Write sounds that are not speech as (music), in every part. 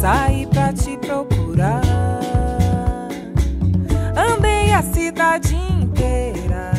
Saí pra te procurar. Andei a cidade inteira,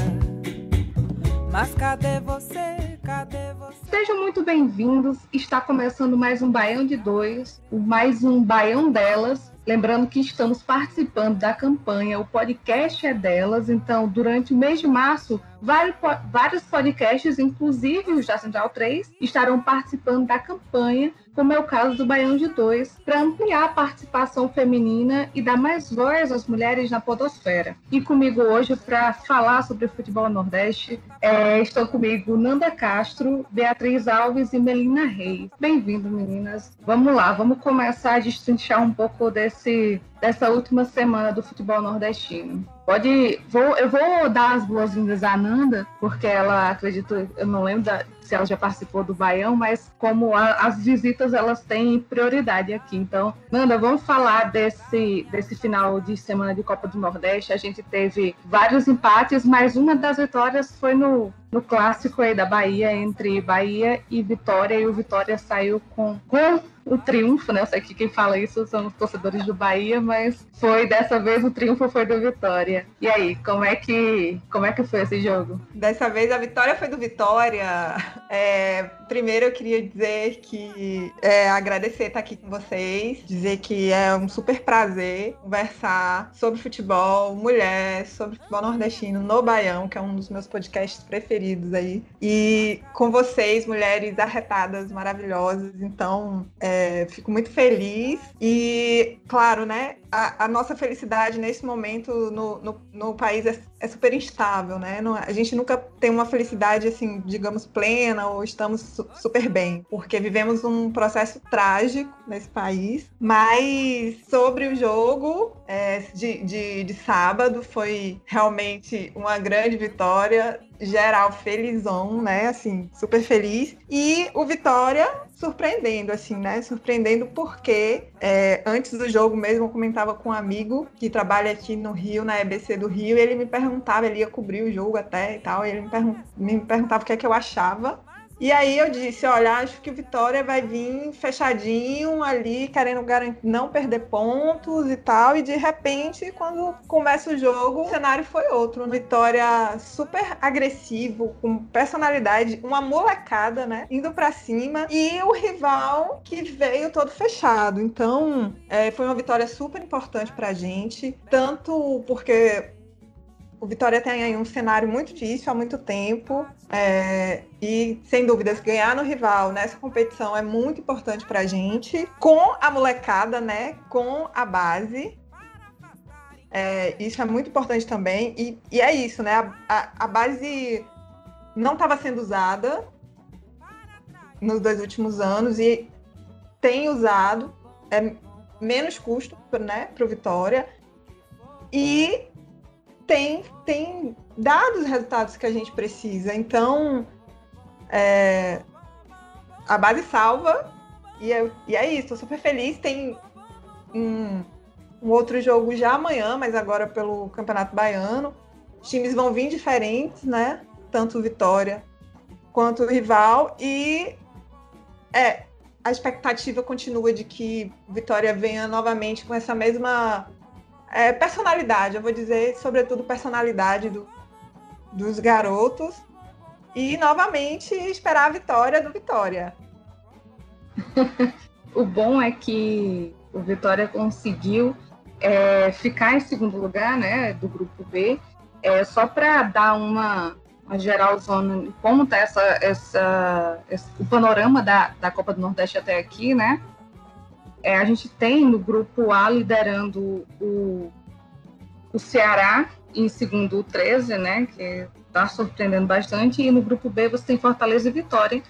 mas cadê você? Cadê você? Sejam muito bem-vindos. Está começando mais um Baião de Dois, mais um Baião delas. Lembrando que estamos participando da campanha O Podcast é Delas. Então, durante o mês de março, vários, po- vários podcasts, inclusive os da Central 3, estarão participando da campanha, como é o caso do Baião de Dois, para ampliar a participação feminina e dar mais voz às mulheres na podosfera. E comigo hoje, para falar sobre o futebol nordeste, é, estão comigo Nanda Castro, Beatriz Alves e Melina Reis. Bem-vindo, meninas. Vamos lá, vamos começar a destrinchar um pouco desse, dessa última semana do futebol nordestino. Pode, vou, eu vou dar as boas-vindas à Nanda, porque ela, acredito, eu não lembro da- ela já participou do Baião, mas como a- as visitas elas têm prioridade aqui. Então, Nanda, vamos falar desse, desse final de semana de Copa do Nordeste. A gente teve vários empates, mas uma das vitórias foi no, no clássico aí da Bahia, entre Bahia e Vitória, e o Vitória saiu com, com o triunfo, né? Eu sei que quem fala isso são os torcedores do Bahia, mas foi dessa vez o triunfo foi do Vitória. E aí, como é que como é que foi esse jogo? Dessa vez a vitória foi do Vitória. É, primeiro eu queria dizer que é, agradecer estar aqui com vocês, dizer que é um super prazer conversar sobre futebol, mulher, sobre futebol nordestino no Baião, que é um dos meus podcasts preferidos aí. E com vocês, mulheres arretadas, maravilhosas. Então, é, fico muito feliz. E, claro, né? A, a nossa felicidade nesse momento no, no, no país é, é super instável, né? Não- a gente nunca tem uma felicidade, assim, digamos, plena ou estamos su- super bem, porque vivemos um processo trágico nesse país. Mas sobre o jogo é, de, de, de sábado, foi realmente uma grande vitória. Geral felizão, né? Assim, super feliz. E o Vitória surpreendendo, assim, né? Surpreendendo porque é, antes do jogo mesmo eu comentava com um amigo que trabalha aqui no Rio, na EBC do Rio, e ele me perguntava, ele ia cobrir o jogo até e tal, e ele me, pergun- me perguntava o que é que eu achava. E aí eu disse, olha, acho que o Vitória vai vir fechadinho ali, querendo garan- não perder pontos e tal. E de repente, quando começa o jogo, o cenário foi outro. Vitória super agressivo, com personalidade, uma molecada, né? Indo pra cima. E o rival que veio todo fechado. Então, é, foi uma vitória super importante pra gente. Tanto porque o Vitória tem aí um cenário muito difícil há muito tempo. é, e, sem dúvidas, ganhar no rival nessa competição é muito importante pra gente. Com a molecada, né? Com a base. É, isso é muito importante também. E, e é isso, né? A, a- a base não estava sendo usada nos dois últimos anos e tem usado. É menos custo né, para o Vitória. E tem, tem dado os resultados que a gente precisa. Então, é, a base salva. E é, e é isso, estou super feliz. Tem um, um outro jogo já amanhã, mas agora pelo Campeonato Baiano. Os times vão vir diferentes, né? Tanto Vitória quanto o rival. E é, a expectativa continua de que Vitória venha novamente com essa mesma é, personalidade, eu vou dizer, sobretudo personalidade do, dos garotos. E novamente esperar a vitória do Vitória. (laughs) O bom é que o Vitória conseguiu é, ficar em segundo lugar, né, do grupo B, é, só para dar uma, uma geralzona, como tá essa, essa, o panorama da, da Copa do Nordeste até aqui, né? É, a gente tem no grupo A liderando o, o Ceará, em segundo o 13, né? Que está surpreendendo bastante. E no grupo B você tem Fortaleza e Vitória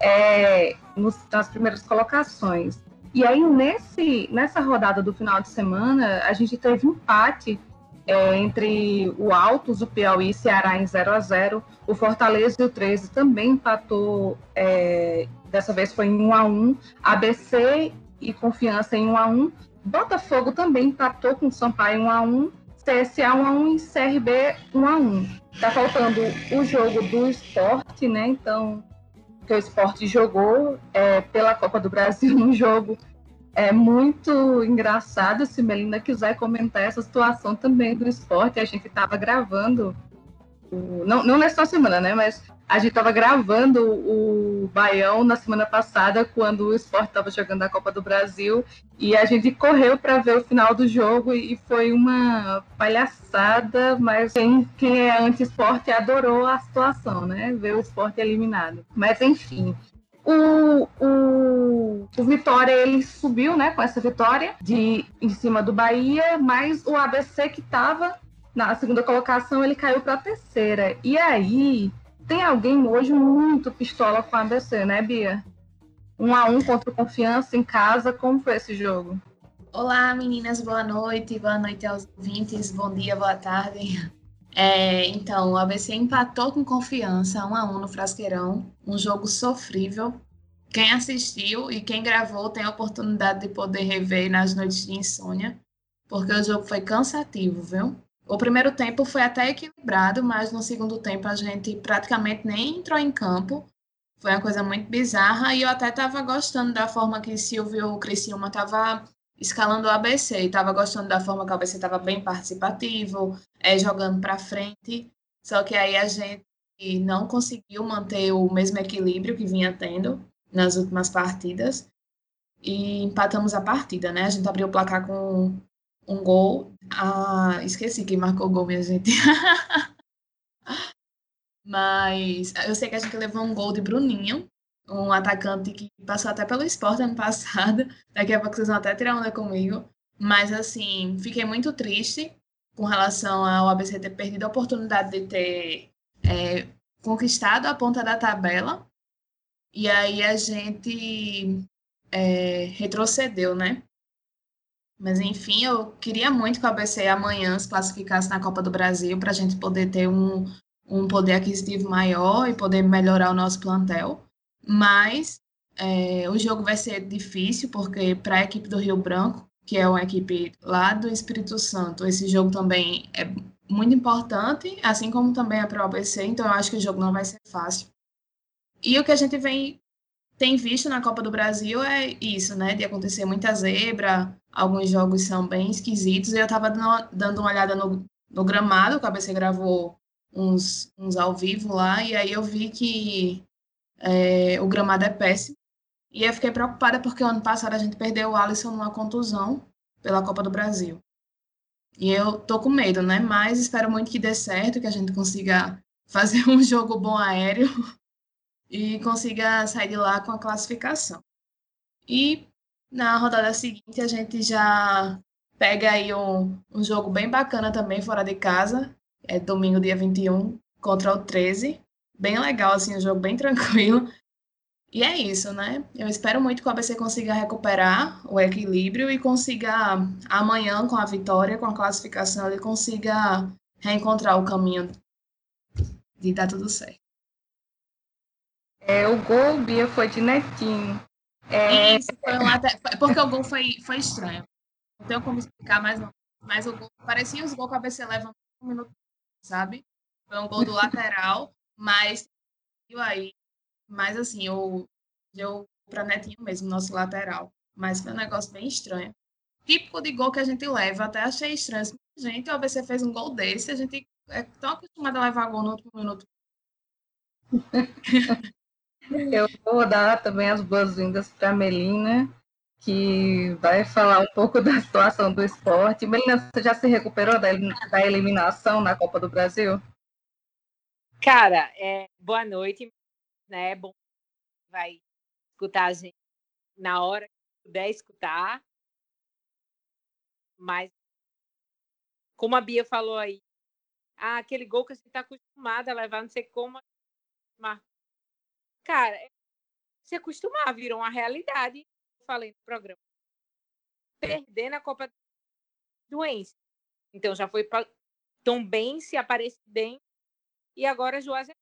é, nos, nas primeiras colocações. E aí, nesse, nessa rodada do final de semana, a gente teve empate é, entre o Altos, o Piauí e Ceará em 0 a 0 O Fortaleza e o 13 também empatou, é, dessa vez foi em 1 a 1 ABC e Confiança em 1 a 1 Botafogo também empatou com Sampaio 1 a 1 CSA 1 a 1 e CRB 1 a 1 Tá faltando o jogo do esporte, né? Então, que o esporte jogou é, pela Copa do Brasil (laughs) um jogo é muito engraçado se Melina quiser comentar essa situação também do esporte. A gente estava gravando, não, não nessa semana, né? Mas a gente estava gravando o Baião na semana passada, quando o esporte estava jogando a Copa do Brasil, e a gente correu para ver o final do jogo e foi uma palhaçada, mas quem, quem é anti-esporte adorou a situação, né? Ver o esporte eliminado. Mas enfim. O, o, o, Vitória ele subiu né, com essa vitória de, em cima do Bahia, mas o ABC que estava na segunda colocação ele caiu para a terceira. E aí tem alguém hoje muito pistola com a ABC, né, Bia? Um a um contra Confiança em casa, como foi esse jogo? Olá, meninas, boa noite, boa noite aos ouvintes, bom dia, boa tarde. É, então, o ABC empatou com confiança, um a um no Frasqueirão, um jogo sofrível. Quem assistiu e quem gravou tem a oportunidade de poder rever nas noites de insônia, porque o jogo foi cansativo, viu? O primeiro tempo foi até equilibrado, mas no segundo tempo a gente praticamente nem entrou em campo. Foi uma coisa muito bizarra e eu até estava gostando da forma que Silvio Criciúma estava escalando o ABC, estava gostando da forma que o ABC estava bem participativo, é, jogando para frente. Só que aí a gente não conseguiu manter o mesmo equilíbrio que vinha tendo nas últimas partidas e empatamos a partida, né? A gente abriu o placar com um gol. Ah, esqueci quem marcou o gol, minha gente. (laughs) Mas eu sei que a gente levou um gol de Bruninho, um atacante que passou até pelo esporte ano passado. (laughs) Daqui a pouco vocês vão até tirar onda comigo. Mas, assim, fiquei muito triste com relação ao ABC ter perdido a oportunidade de ter é, conquistado a ponta da tabela. E aí a gente é, retrocedeu, né? Mas enfim, eu queria muito que o ABC amanhã se classificasse na Copa do Brasil para a gente poder ter um, um poder aquisitivo maior e poder melhorar o nosso plantel. Mas é, o jogo vai ser difícil, porque para a equipe do Rio Branco, que é uma equipe lá do Espírito Santo, esse jogo também é muito importante, assim como também é para o ABC, então eu acho que o jogo não vai ser fácil. E o que a gente vem tem visto na Copa do Brasil é isso, né? De acontecer muita zebra, alguns jogos são bem esquisitos. Eu estava dando uma olhada no, no gramado, o KBC gravou uns, uns ao vivo lá, e aí eu vi que é, o gramado é péssimo. E eu fiquei preocupada porque ano passado a gente perdeu o Alisson numa contusão pela Copa do Brasil. E eu tô com medo, né? Mas espero muito que dê certo, que a gente consiga (laughs) fazer um jogo bom aéreo (laughs) e consiga sair de lá com a classificação. E na rodada seguinte a gente já pega aí um, um jogo bem bacana também fora de casa, é domingo dia 21 contra o 13. Bem legal assim, um jogo bem (laughs) tranquilo. E é isso, né? Eu espero muito que o ABC consiga recuperar o equilíbrio e consiga amanhã com a vitória, com a classificação, ele consiga reencontrar o caminho de dar tudo certo. É, o gol, Bia, foi de Netinho. É... Isso, foi um late... porque o gol foi, foi estranho. Não tenho como explicar mais não. Mas o gol, parecia os gols que a BC leva um minuto, sabe? Foi um gol do lateral, mas aí. Mas assim, eu deu para Netinho mesmo, nosso lateral. Mas foi um negócio bem estranho. Típico de gol que a gente leva, até achei estranho. Gente, o ABC fez um gol desse, a gente é tão acostumado a levar gol no último minuto. (laughs) Eu vou dar também as boas-vindas para a Melina, que vai falar um pouco da situação do esporte. Melina, você já se recuperou da, eliminação na Copa do Brasil? Cara, é, boa noite, né? Bom, vai escutar a gente na hora que puder escutar. Mas, como a Bia falou aí, ah, aquele gol que a gente está acostumado a levar, não sei como. Cara, é, se acostumar, virou uma realidade. Falei no programa. Perder na Copa Doença. Então já foi para Tom Bense, Aparecidense e agora Juazeiro.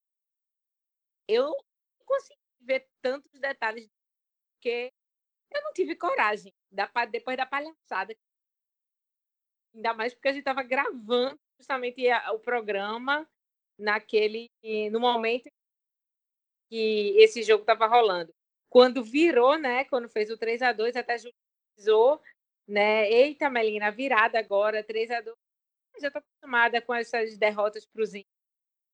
Eu não consegui ver tantos detalhes porque eu não tive coragem depois da palhaçada. Ainda mais porque a gente estava gravando justamente o programa naquele no momento que esse jogo estava rolando. Quando virou, né? Quando fez o 3 a 2 até juizou, né? Eita, Melina, virada agora, 3 a 2 Já estou acostumada com essas derrotas para os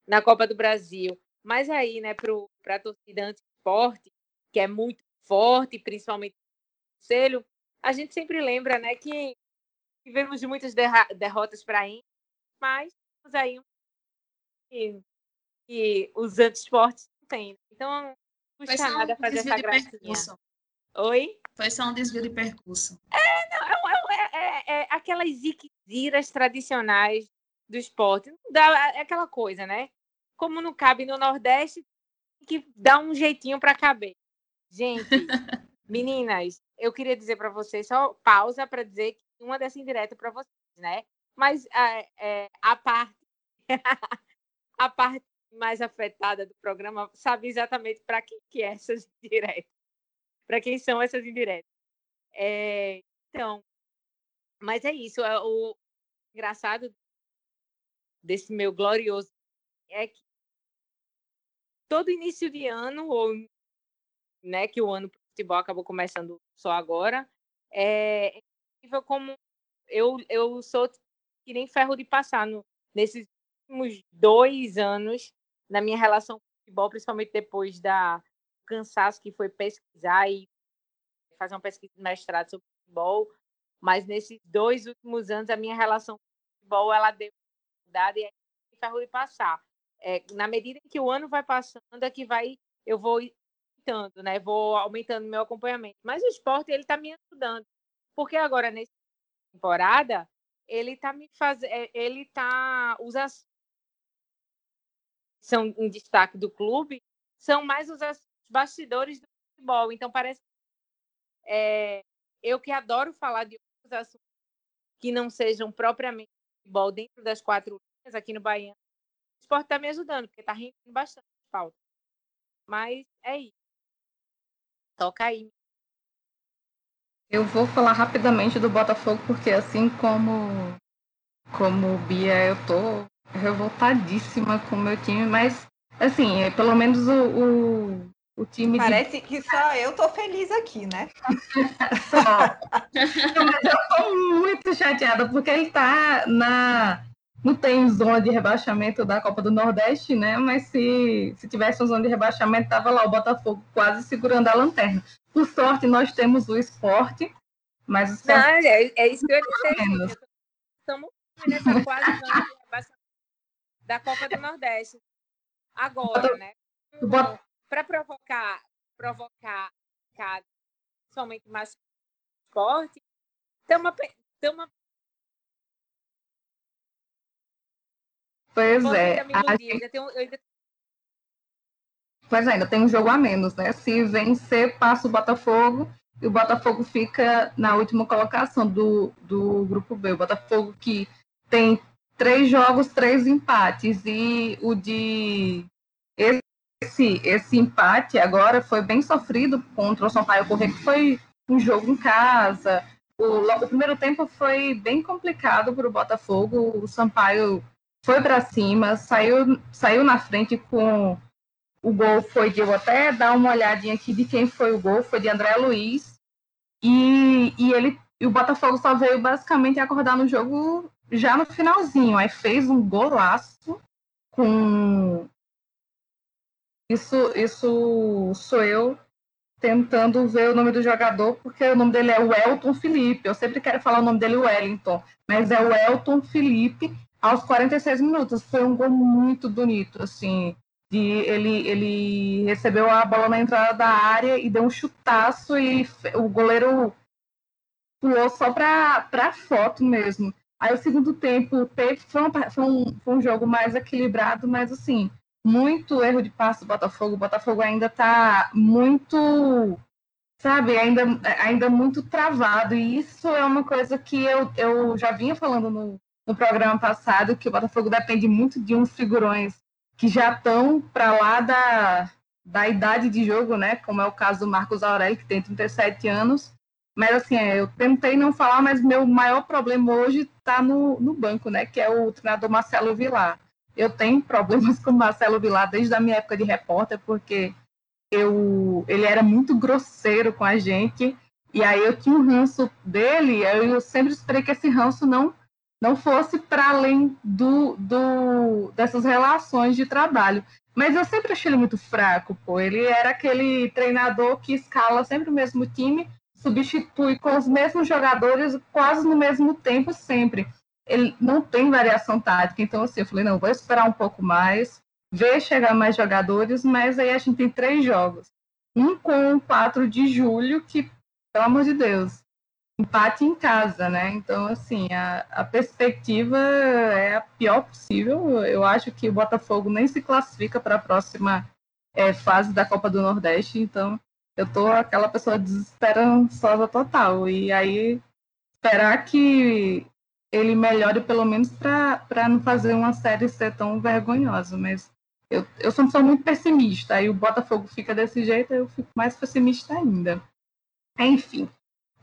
na Copa do Brasil. Mas aí, né, para a torcida anti-esporte, que é muito forte, principalmente no conselho, a gente sempre lembra, né, que tivemos muitas derrotas para a mas temos aí um que os anti-esportes têm. Então, não custa nada fazer essa gracinha. Oi? Foi só um desvio de percurso. É, não, é, é, é, é aquelas ziquiziras tradicionais do esporte. Não dá, é aquela coisa, né? Como não cabe no Nordeste, tem que dar um jeitinho para caber. Gente, (laughs) meninas, eu queria dizer para vocês, só pausa para dizer que uma dessa indireta para vocês, né? Mas é, a parte (laughs) a parte mais afetada do programa sabe exatamente para quem que é essas (laughs) indiretas. Para quem são essas indiretas. É, então, mas é isso. É o engraçado desse meu glorioso é que todo início de ano, ou né, que o ano do futebol acabou começando só agora, é incrível como eu, eu sou que nem ferro de passar no, nesses últimos dois anos na minha relação com o futebol, principalmente depois da cansaço que foi pesquisar e fazer uma pesquisa de mestrado sobre futebol, mas nesses dois últimos anos a minha relação com o futebol ela deu dificuldade e é ferro de passar. É, na medida em que o ano vai passando, é que vai, eu vou aumentando, né? Vou aumentando meu acompanhamento. Mas o esporte ele está me ajudando, porque agora nessa temporada ele está me fazendo, é, ele está os são em destaque do clube são mais os bastidores do futebol. Então parece é, eu que adoro falar de outros assuntos que não sejam propriamente futebol dentro das quatro linhas aqui no Bahia. O esporte está me ajudando, porque está rendendo bastante falta. Mas é isso. Toca aí. Eu vou falar rapidamente do Botafogo, porque assim como, como Bia, eu tô revoltadíssima com o meu time, mas assim, é, pelo menos o, o, o time. Parece de... que só eu tô feliz aqui, né? (laughs) só. Não, mas eu tô muito chateada, porque ele tá na. Não tem zona de rebaixamento da Copa do Nordeste, né? Mas se, se tivesse uma zona de rebaixamento, tava lá o Botafogo quase segurando a lanterna. Por sorte, nós temos o esporte, mas o esporte... Não, é, é isso que eu disse. Estamos nessa quase zona de rebaixamento da Copa do Nordeste. Agora, né? Para provocar, provocar, principalmente mais esporte, estamos Pois é. Ainda tenho, ainda... Pois é, ainda tem um jogo a menos, né? Se vencer, passa o Botafogo e o Botafogo fica na última colocação do, do grupo B. O Botafogo que tem três jogos, três empates. E o de. Esse, esse empate agora foi bem sofrido contra o Sampaio Correia, que foi um jogo em casa. O, o primeiro tempo foi bem complicado para o Botafogo. O Sampaio foi para cima, saiu, saiu na frente com o gol. Foi de eu até dar uma olhadinha aqui de quem foi o gol, foi de André Luiz. E, e ele e o Botafogo só veio basicamente acordar no jogo já no finalzinho. Aí fez um golaço com. Isso, isso sou eu tentando ver o nome do jogador, porque o nome dele é o Elton Felipe. Eu sempre quero falar o nome dele Wellington, mas é o Elton Felipe. aos 46 minutos. Foi um gol muito bonito, assim. De, ele, ele recebeu a bola na entrada da área e deu um chutaço e o goleiro pulou só para foto mesmo. Aí o segundo tempo teve, foi, um, foi, um, foi um jogo mais equilibrado, mas assim, muito erro de passe do Botafogo. O Botafogo ainda está muito, sabe, ainda, ainda muito travado. E isso é uma coisa que eu, eu já vinha falando no, no programa passado, que o Botafogo depende muito de uns figurões que já estão para lá da, da idade de jogo, né? Como é o caso do Marcos Aurélio, que tem 37 anos. Mas assim, é, eu tentei não falar, mas meu maior problema hoje está no, no banco, né? Que é o treinador Marcelo Vilar. Eu tenho (laughs) problemas com o Marcelo Vilar desde a minha época de repórter, porque eu, ele era muito grosseiro com a gente. E aí eu tinha um ranço dele, eu sempre esperei que esse ranço não não fosse para além do, do, dessas relações de trabalho. Mas eu sempre achei ele muito fraco, pô. Ele era aquele treinador que escala sempre o mesmo time, substitui com os mesmos jogadores quase no mesmo tempo sempre. Ele não tem variação tática, então assim, eu falei, não, vou esperar um pouco mais, ver chegar mais jogadores, mas aí a gente tem três jogos. Um com o 4 de julho, que, pelo amor de Deus, empate em casa, né? Então, assim, a, a perspectiva é a pior possível. Eu acho que o Botafogo nem se classifica para a próxima é, fase da Copa do Nordeste, então eu tô aquela pessoa desesperançosa total. E aí, esperar que ele melhore pelo menos para não fazer uma série ser tão vergonhosa, mas eu, eu sou pessoa muito pessimista, aí o Botafogo fica desse jeito, eu fico mais pessimista ainda. Enfim,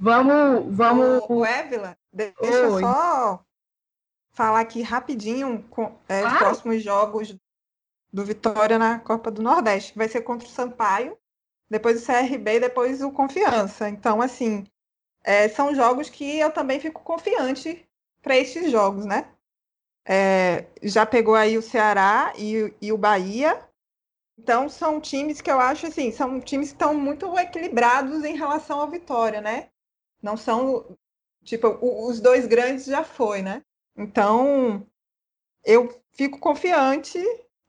Vamos, vamos. O, o Évila, deixa eu só falar aqui rapidinho com, é, os próximos jogos do Vitória na Copa do Nordeste. Vai ser contra o Sampaio, depois o CRB e depois o Confiança. Então, assim, é, são jogos que eu também fico confiante para esses jogos, né? É, já pegou aí o Ceará e, e o Bahia. Então, são times que eu acho assim, são times que estão muito equilibrados em relação ao Vitória, né? Não são, tipo, os dois grandes já foi, né? Então, eu fico confiante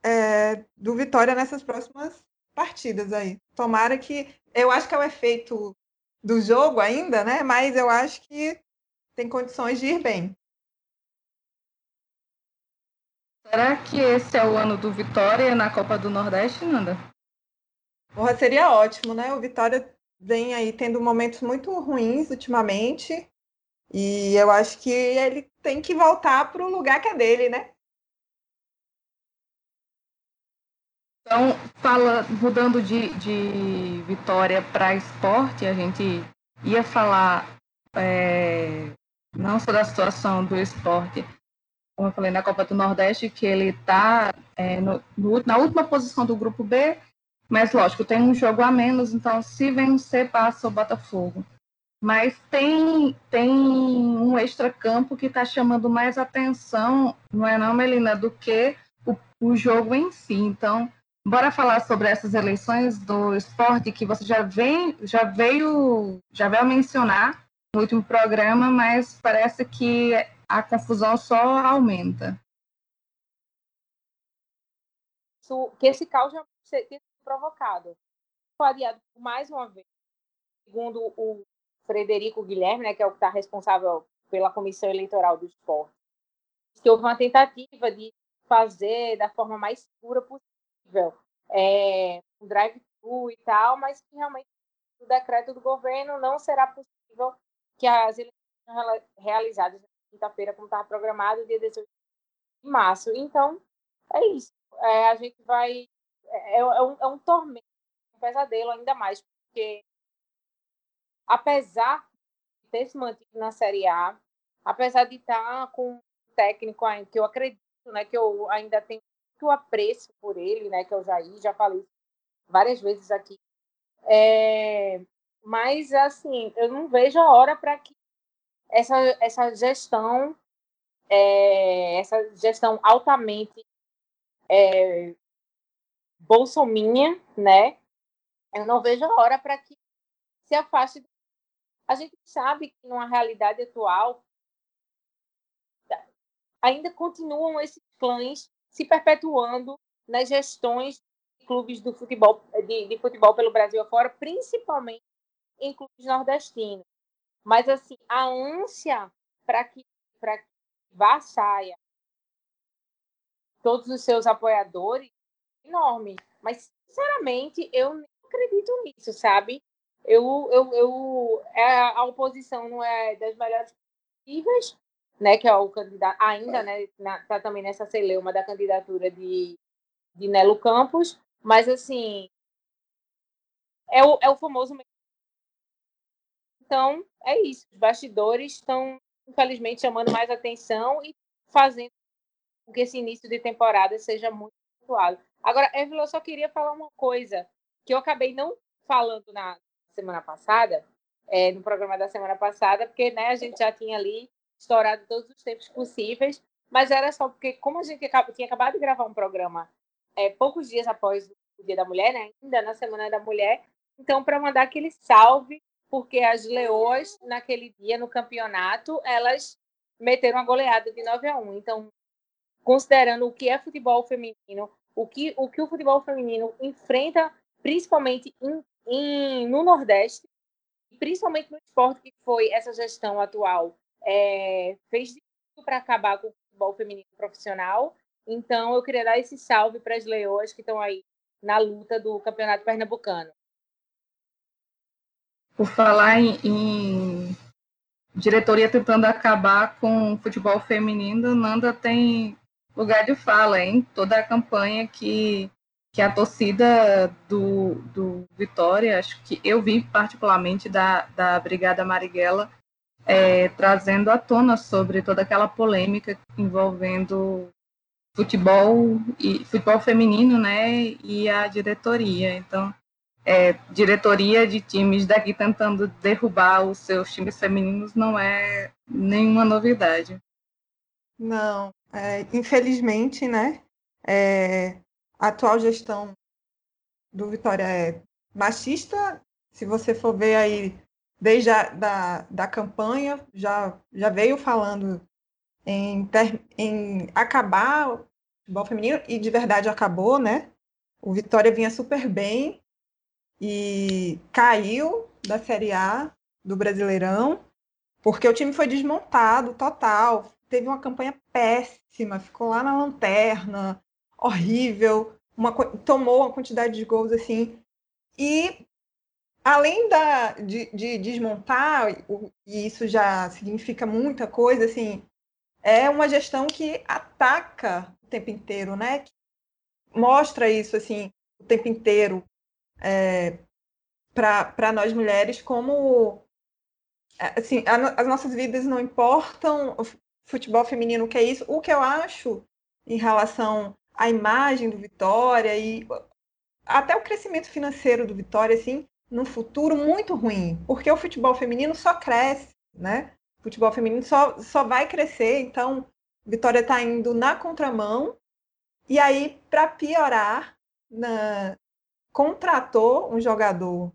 é, do Vitória nessas próximas partidas aí. Tomara que. Eu acho que é o efeito do jogo ainda, né? Mas eu acho que tem condições de ir bem. Será que esse é o ano do Vitória na Copa do Nordeste, Nanda? Porra, seria ótimo, né? O Vitória vem aí tendo momentos muito ruins ultimamente. E eu acho que ele tem que voltar para o lugar que é dele, né? Então, fala, mudando de, de Vitória para esporte, a gente ia falar é, não só da situação do esporte, como eu falei na Copa do Nordeste, que ele está é, na última posição do grupo B, mas, lógico, tem um jogo a menos, então se vencer, passa o Botafogo. Mas tem, tem um extra-campo que está chamando mais atenção, não é não, Melina, do que o, o jogo em si. Então, bora falar sobre essas eleições do esporte que você já, vem, já veio já veio mencionar no último programa, mas parece que a confusão só aumenta. Que esse caos já, provocado. Variado mais uma vez, segundo o Frederico Guilherme, né, que é o que está responsável pela Comissão Eleitoral do Esporte, que houve uma tentativa de fazer da forma mais segura possível é, um drive-thru e tal, mas que realmente o decreto do governo não será possível que as eleições realizadas na quinta-feira, como estava programado, dia 18 de março. Então, é isso. É, a gente vai é, é, um, é um tormento, um pesadelo ainda mais, porque apesar de ter se mantido na Série A, apesar de estar com um técnico que eu acredito, né, que eu ainda tenho muito apreço por ele, né, que eu já já falei várias vezes aqui, é, mas assim, eu não vejo a hora para que essa, essa gestão, é, essa gestão altamente é, bolsominha, né? Eu não vejo a hora para que se afaste. A gente sabe que numa realidade atual ainda continuam esses clãs se perpetuando nas gestões de clubes do futebol, de, de futebol pelo Brasil afora, principalmente em clubes nordestinos. Mas, assim, a ânsia para que, que vá saia todos os seus apoiadores é enorme. Mas, sinceramente, eu não acredito nisso, sabe? Eu, eu, eu, é, a oposição não é das melhores possíveis, né? Que é o candidato, ainda, né? Está também nessa celeuma da candidatura de, de Nelo Campos, mas assim é o, é o famoso então, é isso. Os bastidores estão, infelizmente, chamando mais atenção e fazendo com que esse início de temporada seja muito pontuado. Agora, Evelyn, eu só queria falar uma coisa que eu acabei não falando na semana passada, é, no programa da semana passada, porque né, a gente já tinha ali estourado todos os tempos possíveis, mas era só porque, como a gente tinha acabado de gravar um programa é, poucos dias após o Dia da Mulher, né, ainda na Semana da Mulher, então, para mandar aquele salve porque as leoas, naquele dia, no campeonato, elas meteram uma goleada de 9 a 1. Então, considerando o que é futebol feminino, o que o, que o futebol feminino enfrenta, principalmente em, em, no Nordeste, principalmente no esporte que foi essa gestão atual, é, fez tudo para acabar com o futebol feminino profissional. Então, eu queria dar esse salve para as leoas que estão aí na luta do Campeonato Pernambucano. Por falar em, em diretoria tentando acabar com o futebol feminino, Nanda tem lugar de fala em toda a campanha que, que a torcida do, do Vitória, acho que eu vi particularmente da, da Brigada Marighella, é, trazendo à tona sobre toda aquela polêmica envolvendo futebol e futebol feminino, né, e a diretoria. Então, é, diretoria de times daqui tentando derrubar os seus times femininos não é nenhuma novidade. Não, é, infelizmente, né? É, a atual gestão do Vitória é machista. Se você for ver aí, desde a da, da campanha, já, já veio falando em, em acabar o futebol feminino, e de verdade acabou, né? O Vitória vinha super bem, e caiu da Série A do Brasileirão, porque o time foi desmontado total. Teve uma campanha péssima, ficou lá na lanterna, horrível, uma, tomou uma quantidade de gols assim. E além da, de, de desmontar, e isso já significa muita coisa, assim, é uma gestão que ataca o tempo inteiro, né? Mostra isso assim o tempo inteiro é, para nós mulheres como é, assim, a, as nossas vidas não importam, o futebol feminino que é isso. O que eu acho em relação à imagem do Vitória e até o crescimento financeiro do Vitória, assim, no futuro muito ruim, porque o futebol feminino só cresce, né? O futebol feminino só, só vai crescer, então Vitória está indo na contramão, e aí, para piorar, na, contratou um jogador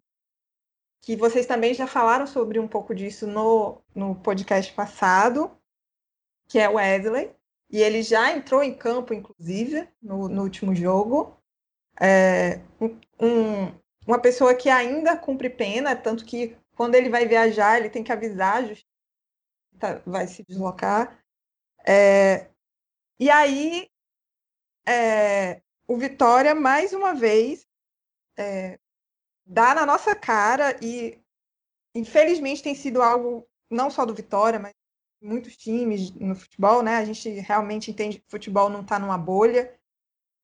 que vocês também já falaram sobre um pouco disso no, no podcast passado, que é o Wesley, e ele já entrou em campo, inclusive, no, no último jogo. É, um, uma pessoa que ainda cumpre pena, tanto que quando ele vai viajar, ele tem que avisar, tá, vai se deslocar. É, e aí, é, o Vitória, mais uma vez, é, dá na nossa cara e infelizmente tem sido algo não só do Vitória, mas muitos times no futebol, né? A gente realmente entende que futebol não está numa bolha,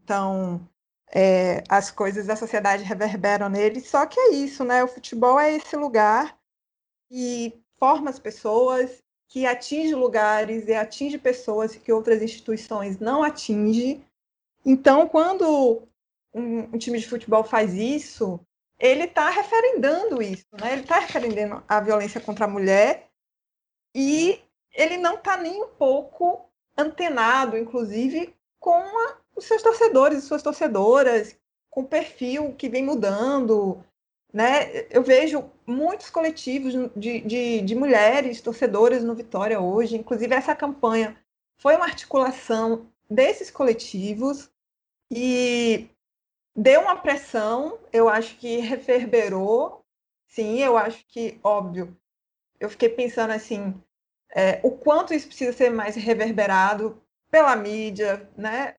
então é, as coisas da sociedade reverberam nele. Só que é isso, né? O futebol é esse lugar que forma as pessoas, que atinge lugares e atinge pessoas que outras instituições não atingem. Então, quando um, um time de futebol faz isso, ele está referendando isso, né? Ele está referendando a violência contra a mulher e ele não está nem um pouco antenado, inclusive, com a, os seus torcedores e suas torcedoras, com perfil que vem mudando, né? Eu vejo muitos coletivos de, de, de mulheres torcedoras no Vitória hoje, inclusive essa campanha foi uma articulação desses coletivos e deu uma pressão, eu acho que reverberou. Sim, eu acho que, óbvio, eu fiquei pensando assim, é, o quanto isso precisa ser mais reverberado pela mídia, né?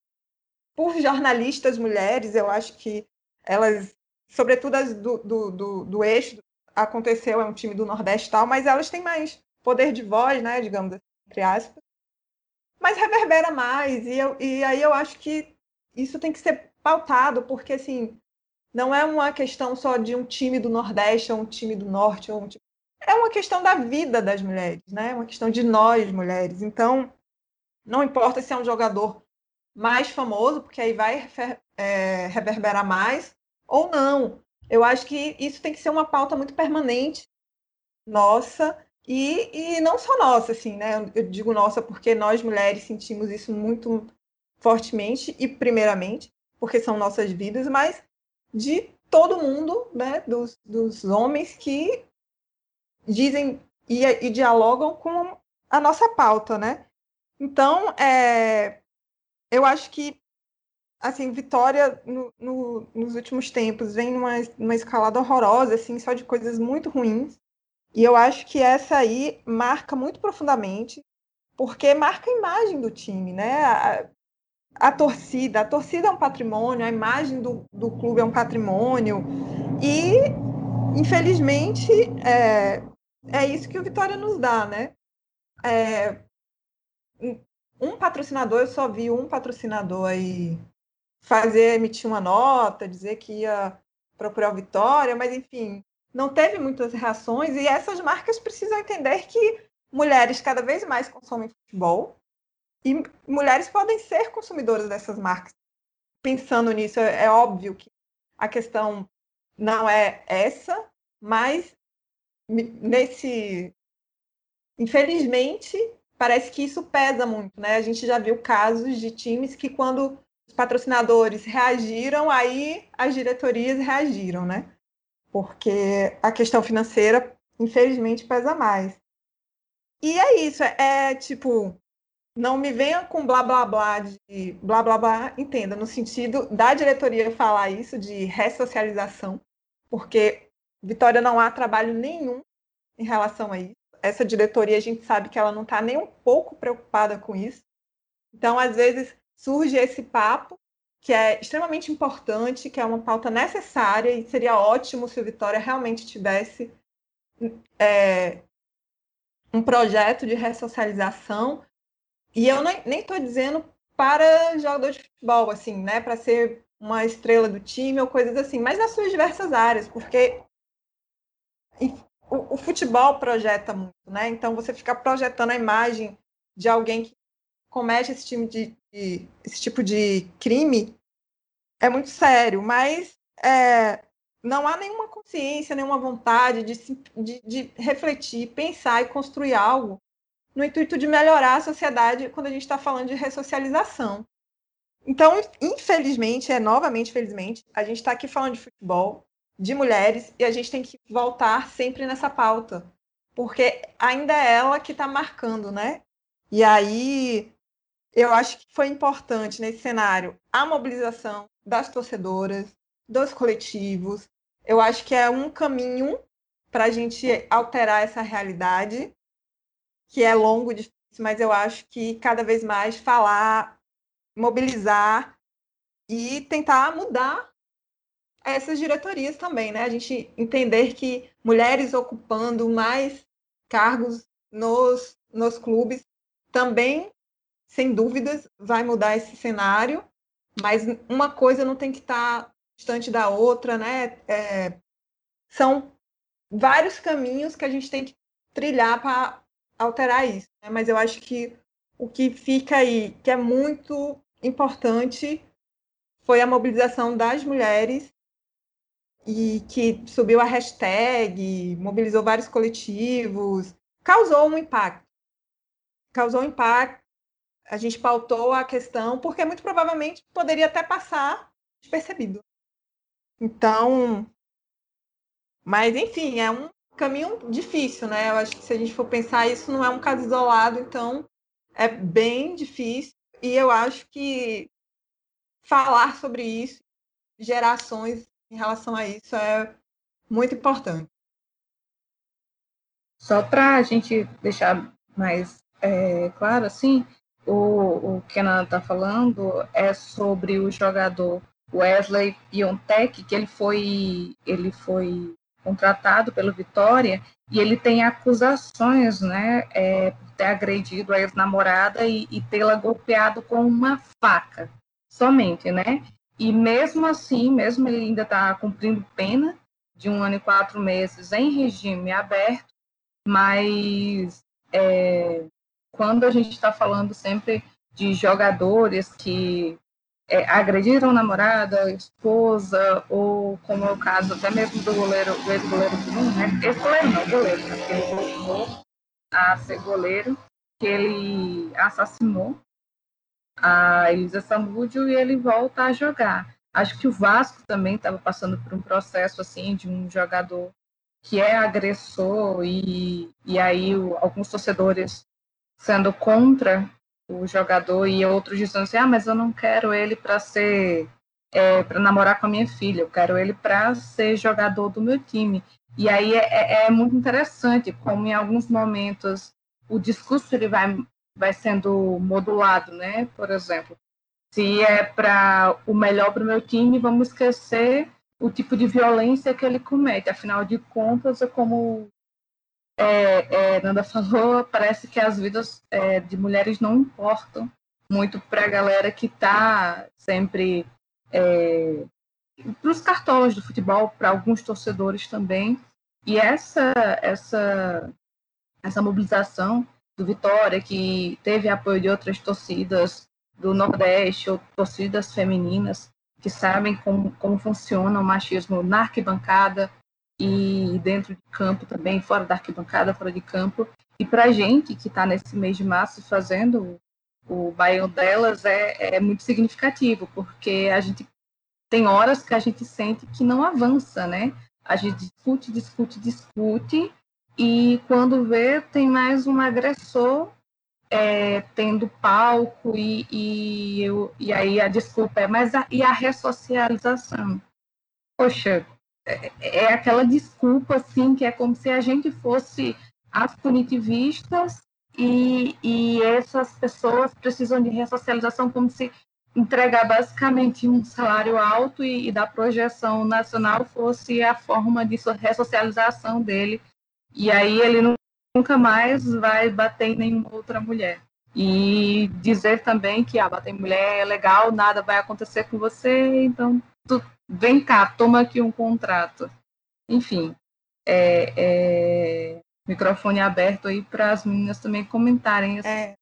Por jornalistas mulheres, eu acho que elas, sobretudo as do, do, do, do eixo, aconteceu, é um time do Nordeste tal, mas elas têm mais poder de voz, né? Digamos assim, entre aspas. Mas reverbera mais, e, eu, e aí eu acho que isso tem que ser pautado, porque assim, não é uma questão só de um time do Nordeste ou um time do Norte, ou um time... é uma questão da vida das mulheres, né? É uma questão de nós, mulheres. Então, não importa se é um jogador mais famoso, porque aí vai é, reverberar mais, ou não. Eu acho que isso tem que ser uma pauta muito permanente, nossa, e, e não só nossa, assim, né? Eu digo nossa porque nós mulheres sentimos isso muito fortemente e primeiramente, porque são nossas vidas, mas de todo mundo, né? Dos, dos homens que dizem e, e dialogam com a nossa pauta, né? Então, é, eu acho que assim, Vitória no, no, nos últimos tempos vem numa, numa escalada horrorosa, assim, só de coisas muito ruins. E eu acho que essa aí marca muito profundamente, porque marca a imagem do time, né? A, a torcida, a torcida é um patrimônio, a imagem do, do clube é um patrimônio. E, infelizmente, é, é isso que o Vitória nos dá, né? É, um patrocinador, eu só vi um patrocinador aí fazer, emitir uma nota, dizer que ia procurar Vitória, mas enfim, não teve muitas reações e essas marcas precisam entender que mulheres cada vez mais consomem futebol e mulheres podem ser consumidoras dessas marcas. Pensando nisso, é, é óbvio que a questão não é essa, mas nesse infelizmente parece que isso pesa muito, né? A gente já viu casos de times que quando os patrocinadores reagiram, aí as diretorias reagiram, né? porque a questão financeira, infelizmente, pesa mais. E é isso, é, é tipo, não me venha com blá blá blá de blá blá blá, entenda, no sentido da diretoria falar isso de ressocialização, porque Vitória não há trabalho nenhum em relação a isso. Essa diretoria a gente sabe que ela não está nem um pouco preocupada com isso. Então, às vezes, surge esse papo que é extremamente importante, que é uma pauta necessária e seria ótimo se o Vitória realmente tivesse é, um projeto de ressocialização. E eu nem estou dizendo para jogador de futebol, assim, né, para ser uma estrela do time ou coisas assim, mas nas suas diversas áreas, porque o, o futebol projeta muito, né? Então você ficar projetando a imagem de alguém que comete esse, de, de, esse tipo de crime é muito sério, mas é, não há nenhuma consciência, nenhuma vontade de, de, de refletir, pensar e construir algo no intuito de melhorar a sociedade quando a gente está falando de ressocialização. Então, infelizmente, é novamente, felizmente, a gente está aqui falando de futebol, de mulheres, e a gente tem que voltar sempre nessa pauta, porque ainda é ela que está marcando, né? E aí, eu acho que foi importante nesse cenário a mobilização das torcedoras, dos coletivos. Eu acho que é um caminho para a gente alterar essa realidade, que é longo, difícil, mas eu acho que cada vez mais falar, mobilizar e tentar mudar essas diretorias também, né? A gente entender que mulheres ocupando mais cargos nos, nos clubes também sem dúvidas, vai mudar esse cenário, mas uma coisa não tem que estar distante da outra, né? É, são vários caminhos que a gente tem que trilhar para alterar isso. Né? Mas eu acho que o que fica aí, que é muito importante, foi a mobilização das mulheres e que subiu a hashtag, mobilizou vários coletivos, causou um impacto. Causou um impacto a gente pautou a questão porque muito provavelmente poderia até passar despercebido. Então, mas enfim, é um caminho difícil, né? Eu acho que se a gente for pensar isso não é um caso isolado, então é bem difícil e eu acho que falar sobre isso, gerações em relação a isso é muito importante. Só para a gente deixar mais é, claro, assim, o, o Kenan está falando é sobre o jogador Wesley Piontek, que ele foi, ele foi contratado pelo Vitória e ele tem acusações, né, é, por ter agredido a ex-namorada e, e tê-la golpeado com uma faca, somente, né? E mesmo assim, mesmo ele ainda está cumprindo pena de um ano e quatro meses em regime aberto, mas é, quando a gente está falando sempre de jogadores que é, agrediram namorada, esposa, ou como é o caso até mesmo do goleiro, do ex-goleiro Bruno, né? Ex-goleiro não, goleiro, né? porque ele voltou a ser goleiro, que ele assassinou a Elisa Samúdio e ele volta a jogar. Acho que o Vasco também estava passando por um processo assim de um jogador que é agressor e, e aí o, alguns torcedores sendo contra o jogador e outros dizendo assim, ah, mas eu não quero ele para ser é, para namorar com a minha filha, eu quero ele para ser jogador do meu time. E aí é, é, é, muito interessante como em alguns momentos o discurso ele vai vai sendo modulado, né? Por exemplo, se é para o melhor para o meu time, vamos esquecer o tipo de violência que ele comete. Afinal de contas, é como é, é, Nanda falou, (laughs) parece que as vidas é, de mulheres não importam muito para a galera que está sempre é, para os cartões do futebol, para alguns torcedores também. E essa essa essa mobilização do Vitória, que teve apoio de outras torcidas do Nordeste ou torcidas femininas que sabem como, como funciona o machismo na arquibancada, e dentro de campo também, fora da arquibancada, fora de campo. E para a gente que está nesse mês de março fazendo o Baião delas é, é muito significativo, porque a gente tem horas que a gente sente que não avança, né? A gente discute, discute, discute, e quando vê, tem mais um agressor é, tendo palco, e, e, eu, e aí a desculpa é, mas a, e a ressocialização? Poxa, é, é aquela desculpa, assim, que é como se a gente fosse as punitivistas e, e essas pessoas precisam de ressocialização como se entregar basicamente um salário alto e, e da projeção nacional fosse a forma de ressocialização dele. E aí ele nunca mais vai bater em nenhuma outra mulher. E dizer também que ah, bater em mulher é legal, nada vai acontecer com você, então tu, vem cá, toma aqui um contrato. Enfim, é, é, microfone aberto aí para as meninas também comentarem. É,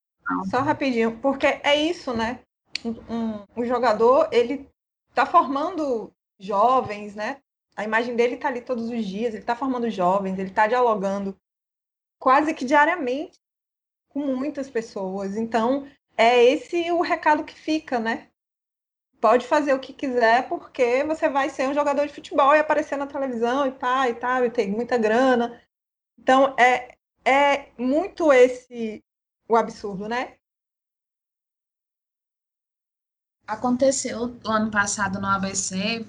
só rapidinho, porque é isso, né? Um, um, um jogador, ele está formando jovens, né? A imagem dele está ali todos os dias, ele está formando jovens, ele está dialogando quase que diariamente com muitas pessoas. Então, é esse o recado que fica, né? pode fazer o que quiser, porque você vai ser um jogador de futebol e aparecer na televisão e pá, e tal, e tem muita grana. Então, é, é muito esse o absurdo, né? Aconteceu no ano passado no ABC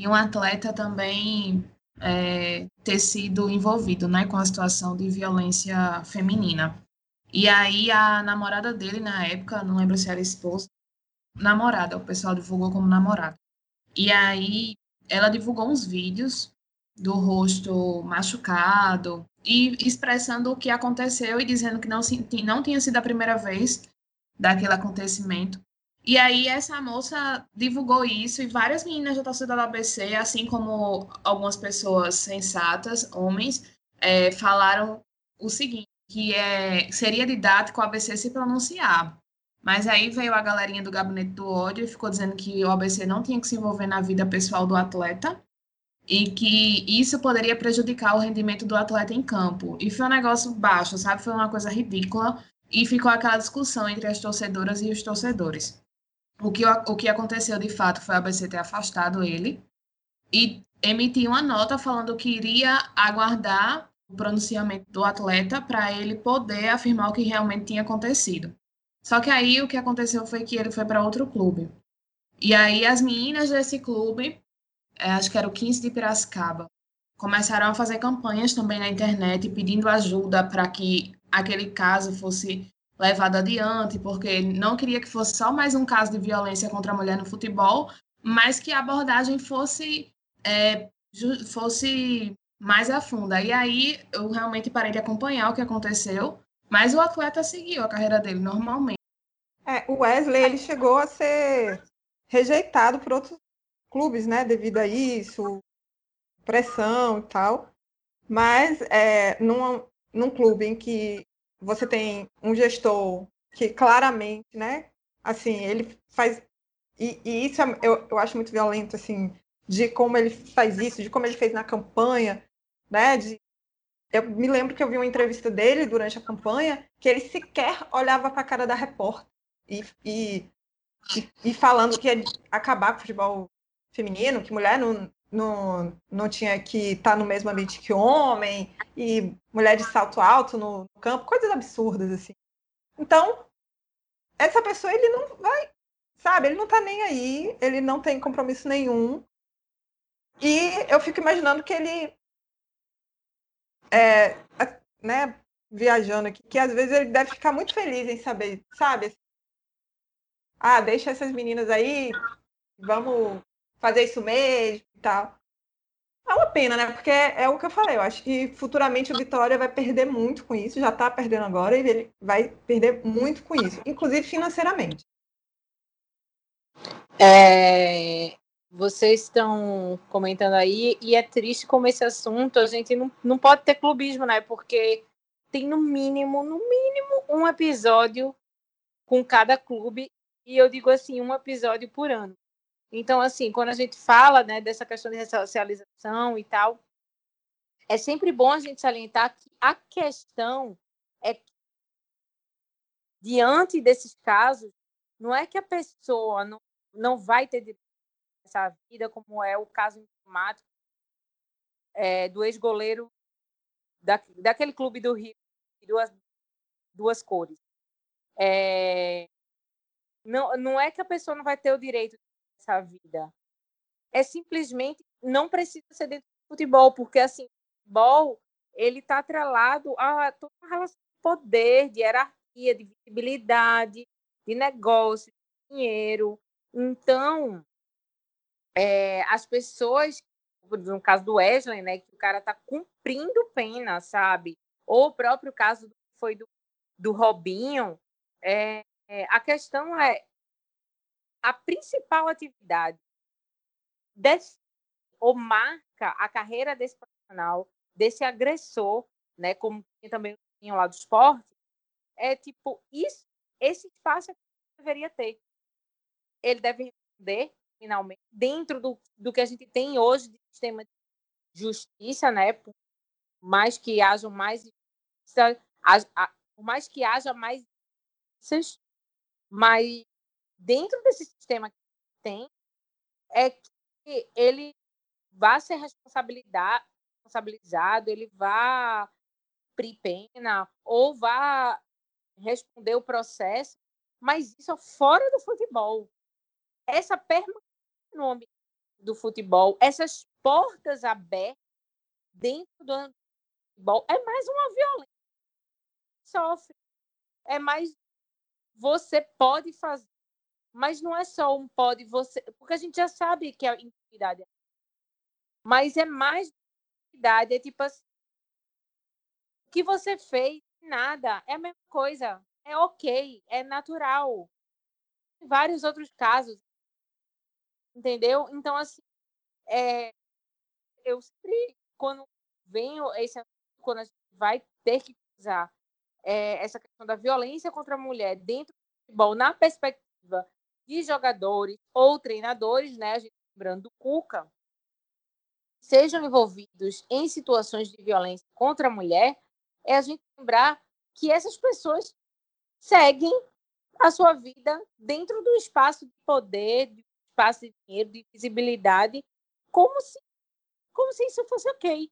e um atleta também é, ter sido envolvido né, com a situação de violência feminina. E aí a namorada dele, na época, não lembro se era esposa, namorada, o pessoal divulgou como namorada. E aí ela divulgou uns vídeos do rosto machucado e expressando o que aconteceu e dizendo que não, não tinha sido a primeira vez daquele acontecimento. E aí essa moça divulgou isso e várias meninas da torcida do ABC, assim como algumas pessoas sensatas, homens, é, falaram o seguinte, que é, seria didático o ABC se pronunciar, mas aí veio a galerinha do gabinete do ódio e ficou dizendo que o ABC não tinha que se envolver na vida pessoal do atleta e que isso poderia prejudicar o rendimento do atleta em campo. E foi um negócio baixo, sabe? Foi uma coisa ridícula e ficou aquela discussão entre as torcedoras e os torcedores. O que, o que aconteceu de fato foi o ABC ter afastado ele e emitir uma nota falando que iria aguardar o pronunciamento do atleta para ele poder afirmar o que realmente tinha acontecido. Só que aí o que aconteceu foi que ele foi para outro clube. E aí as meninas desse clube, é, acho que era o 15 de Piracicaba, começaram a fazer campanhas também na internet pedindo ajuda para que aquele caso fosse levado adiante, porque não queria que fosse só mais um caso de violência contra a mulher no futebol, mas que a abordagem fosse é, fosse mais a fundo. E aí eu realmente parei de acompanhar o que aconteceu, mas o atleta seguiu a carreira dele normalmente. É, o Wesley ele chegou a ser rejeitado por outros clubes, né, devido a isso, pressão e tal. Mas é, num, num clube em que você tem um gestor que claramente, né, assim, ele faz e, e isso é, eu, eu acho muito violento, assim, de como ele faz isso, de como ele fez na campanha, né? De, eu me lembro que eu vi uma entrevista dele durante a campanha que ele sequer olhava para a cara da repórter e, e, e, falando que ia acabar com o futebol feminino, que mulher não, não, não tinha que estar tá no mesmo ambiente que homem, e mulher de salto alto no campo, coisas absurdas, assim. Então, essa pessoa, ele não vai, sabe, ele não tá nem aí, ele não tem compromisso nenhum, e eu fico imaginando que ele, é, né, viajando aqui, que às vezes ele deve ficar muito feliz em saber, sabe? Ah, deixa essas meninas aí, vamos fazer isso mesmo tal. É uma pena, né? Porque é, é o que eu falei. Eu acho que futuramente o Vitória vai perder muito com isso. Já está perdendo agora e ele vai perder muito com isso, inclusive financeiramente. É, vocês estão comentando aí, e é triste como esse assunto, a gente não, não pode ter clubismo, né? Porque tem no mínimo, no mínimo, um episódio com cada clube, e eu digo assim, um episódio por ano. Então, assim, quando a gente fala né, dessa questão de ressocialização e tal, é sempre bom a gente salientar que a questão é que, diante desses casos, não é que a pessoa não, não vai ter essa vida, como é o caso emblemático é, do ex-goleiro da, daquele clube do Rio, duas, duas cores. É, não, não é que a pessoa não vai ter o direito dessa vida. É simplesmente não precisa ser dentro do futebol, porque assim, o futebol ele está atrelado a toda uma relação de poder, de hierarquia, de visibilidade, de negócio, de dinheiro. Então, é, as pessoas, no caso do Wesley, né, que o cara está cumprindo pena, sabe? Ou o próprio caso foi do, do Robinho, é, é, a questão é a principal atividade desse, ou marca a carreira desse profissional, desse agressor, né, como também tinha lá do esporte, é tipo, isso, esse espaço é deveria ter. Ele deve responder finalmente, dentro do, do que a gente tem hoje de sistema de justiça, né? Por mais que haja mais por mais que haja mais mas dentro desse sistema que tem é que ele vai ser responsabilizado, ele vai cumprir pena ou vai responder o processo, mas isso é fora do futebol. Essa permanência no ambiente do futebol, essas portas abertas dentro do futebol, é mais uma violência. Sofre. É mais. Você pode fazer. Mas não é só um pode você. Porque a gente já sabe que a intimidade é. Mas é mais intimidade. É tipo assim. O que você fez, nada. É a mesma coisa. É ok. É natural. Em vários outros casos entendeu? Então, assim, é, eu sempre, quando venho esse quando a gente vai ter que usar é, essa questão da violência contra a mulher dentro do futebol, na perspectiva de jogadores ou treinadores, né? A gente lembrando do Cuca, sejam envolvidos em situações de violência contra a mulher, é a gente lembrar que essas pessoas seguem a sua vida dentro do espaço de poder, de espaço de dinheiro, de visibilidade, como se, como se isso fosse ok,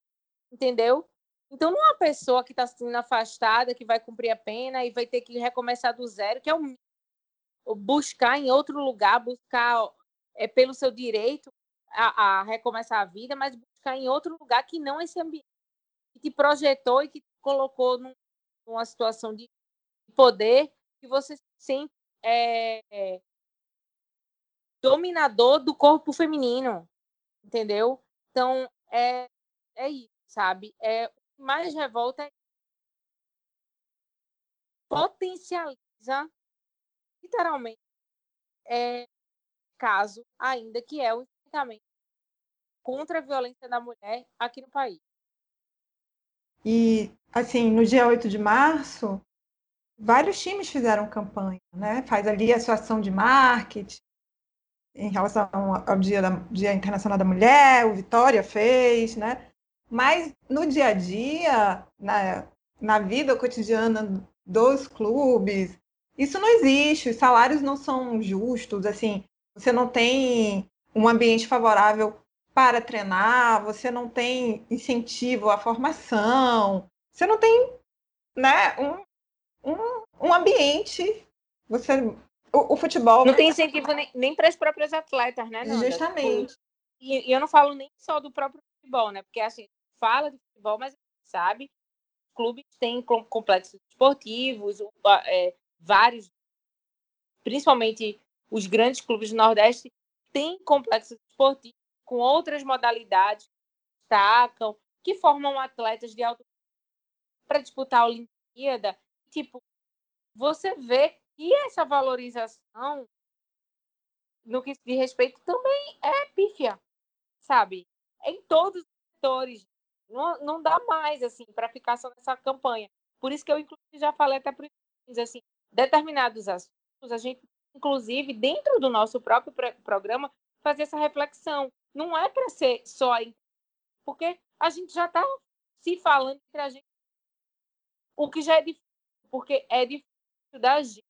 entendeu? Então, não é uma pessoa que está sendo afastada, que vai cumprir a pena e vai ter que recomeçar do zero, que é o buscar em outro lugar, buscar é, pelo seu direito a, a, recomeçar a vida, mas buscar em outro lugar que não esse ambiente que te projetou e que te colocou num, numa situação de poder que você se sente é, é, dominador do corpo feminino, entendeu? Então, é, é isso, sabe? É, o que mais revolta é potencializa literalmente é, caso ainda que é o enfrentamento contra a violência da mulher aqui no país. E, assim, no dia 8 de março, vários times fizeram campanha, né? Faz ali a sua ação de marketing em relação ao Dia, da, dia Internacional da Mulher, o Vitória fez, né? Mas no dia a dia, na, na vida cotidiana dos clubes, isso não existe, os salários não são justos, assim, você não tem um ambiente favorável para treinar, você não tem incentivo à formação, você não tem né, um, um, um ambiente. Você, o, o, futebol. Não tem incentivo nem, nem para as próprias atletas, né? Nanda? Justamente. E, e, eu não falo nem só do próprio futebol, né? Porque assim, fala de futebol, mas sabe, clubes têm complexos esportivos, é, vários, principalmente os grandes clubes do Nordeste, têm complexos esportivos com outras modalidades destacam, que formam atletas de alto para disputar a Olimpíada. Tipo, você vê que essa valorização no que se diz respeito também é pífia, sabe? Em todos os setores. Não, não dá mais, assim, para ficar só nessa campanha. Por isso que eu, inclusive, já falei até para os assim, determinados assuntos, a gente, inclusive, dentro do nosso próprio programa, fazer essa reflexão. Não é para ser só porque a gente já está se falando entre a gente, o que já é difícil, porque é difícil da gente,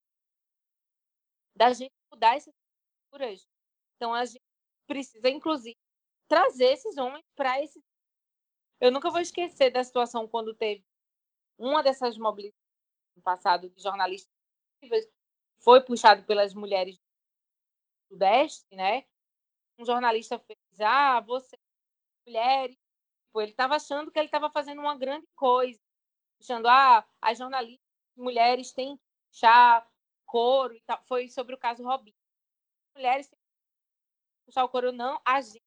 da gente mudar essas culturas. Então a gente precisa, inclusive, trazer esses homens para esse. Eu nunca vou esquecer da situação quando teve uma dessas mobilizações no passado de jornalistas foi puxado pelas mulheres do Sudeste, né? Um jornalista fez, ah, você, mulheres, tipo, ele estava achando que ele estava fazendo uma grande coisa, puxando, ah, as jornalistas mulheres têm que puxar couro e tal. Foi sobre o caso Robinho. Mulheres têm que puxar o couro, não, a gente,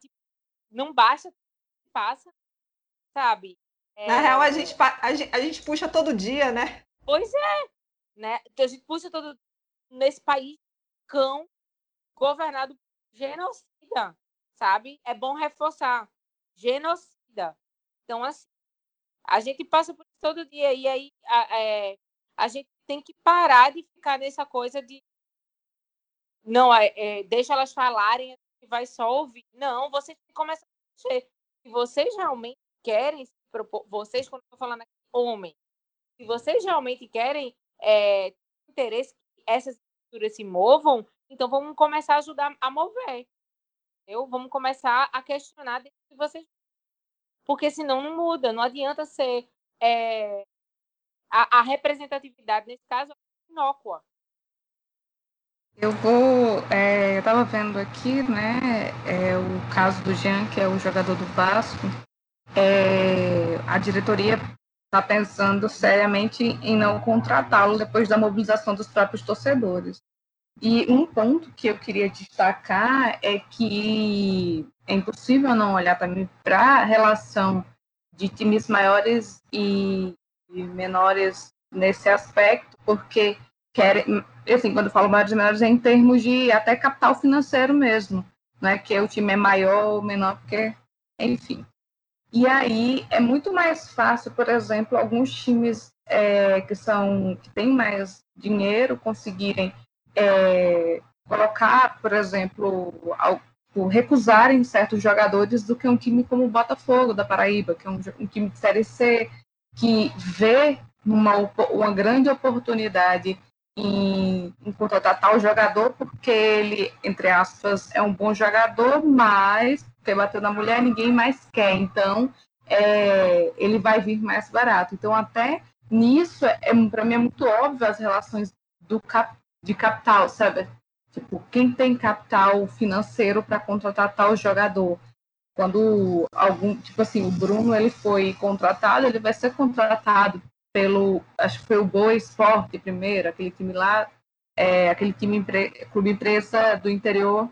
tipo, não basta, passa, sabe? É... Na real, a gente, a, gente, a gente puxa todo dia, né? Pois é, né? Então, a gente puxa todo nesse país cão governado genocida, sabe? É bom reforçar, genocida. Então, assim, a gente passa por isso todo dia e aí a, é, a gente tem que parar de ficar nessa coisa de não, é, é, deixa elas falarem e vai só ouvir. Não, vocês começam a mexer. Se vocês realmente querem propor, vocês, quando eu estou falando aqui, homem, se vocês realmente querem é, interesse que essas estruturas se movam, então vamos começar a ajudar a mover. Entendeu? Vamos começar a questionar de vocês. Porque senão não muda, não adianta ser. É, a, a, representatividade, nesse caso, é inócua. Eu vou. É, eu estava vendo aqui, né, é, o caso do Jean, que é o jogador do Vasco a diretoria está pensando seriamente em não contratá-lo depois da mobilização dos próprios torcedores. E um ponto que eu queria destacar é que é impossível não olhar para a relação de times maiores e menores nesse aspecto, porque querem, assim, quando eu falo maiores e menores é em termos de até capital financeiro mesmo, não é que o time é maior ou menor, porque, enfim. E aí é muito mais fácil, por exemplo, alguns times é, que são que têm mais dinheiro conseguirem é, colocar, por exemplo, ao, recusarem certos jogadores do que um time como o Botafogo da Paraíba, que é um, um time de Série C, que vê uma, uma grande oportunidade em, em contratar tal jogador porque ele, entre aspas, é um bom jogador, mas porque bateu na mulher, ninguém mais quer. Então, é, ele vai vir mais barato. Então, até nisso, é, é para mim é muito óbvio as relações do cap, de capital, sabe? Tipo, quem tem capital financeiro para contratar tal jogador? Quando algum, tipo assim, o Bruno ele foi contratado, ele vai ser contratado pelo, acho que foi o Boa Esporte primeiro, aquele time lá, é, aquele time clube empresa do interior,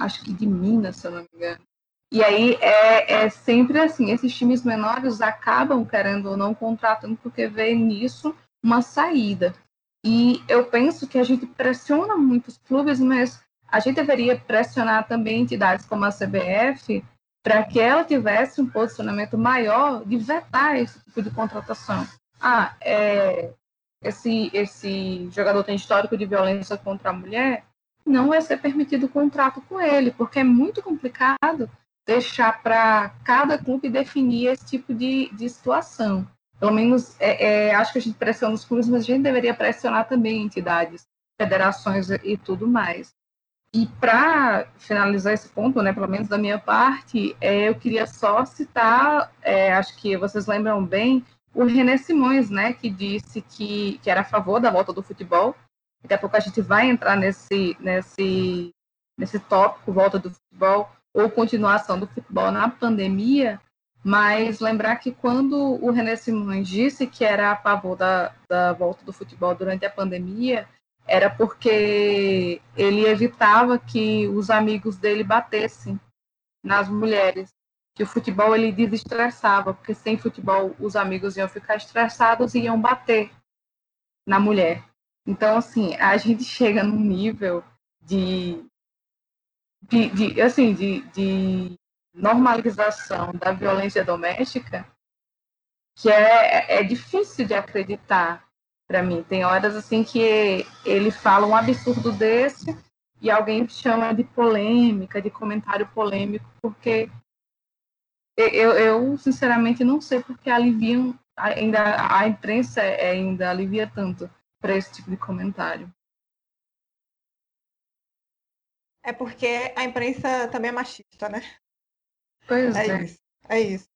acho que de Minas, se eu não me engano. E aí é, é sempre assim, esses times menores acabam querendo ou não contratando porque vê nisso uma saída. E eu penso que a gente pressiona muitos clubes, mas a gente deveria pressionar também entidades como a CBF para que ela tivesse um posicionamento maior de vetar esse tipo de contratação. Ah, é, esse, esse jogador tem histórico de violência contra a mulher, não vai ser permitido o contrato com ele, porque é muito complicado deixar para cada clube definir esse tipo de, de situação. Pelo menos, é, é, acho que a gente pressiona os clubes, mas a gente deveria pressionar também entidades, federações e tudo mais. E para finalizar esse ponto, né, pelo menos da minha parte, é, eu queria só citar, é, acho que vocês lembram bem, o René Simões, né, que disse que, que era a favor da volta do futebol. Daqui a pouco a gente vai entrar nesse, nesse, nesse tópico, volta do futebol, ou continuação do futebol na pandemia, mas lembrar que quando o René Simões disse que era a favor da, da volta do futebol durante a pandemia, era porque ele evitava que os amigos dele batessem nas mulheres. Que o futebol ele desestressava, porque sem futebol os amigos iam ficar estressados e iam bater na mulher. Então, assim, a gente (laughs) chega num nível de de, de assim, de, de normalização da violência doméstica que é, é difícil de acreditar para mim. Tem horas assim que ele fala um absurdo desse e alguém chama de polêmica, de comentário polêmico, porque eu, eu sinceramente não sei porque aliviam ainda a imprensa ainda alivia tanto para esse tipo de comentário. É porque a imprensa também é machista, né? Pois é. é. Isso, é isso.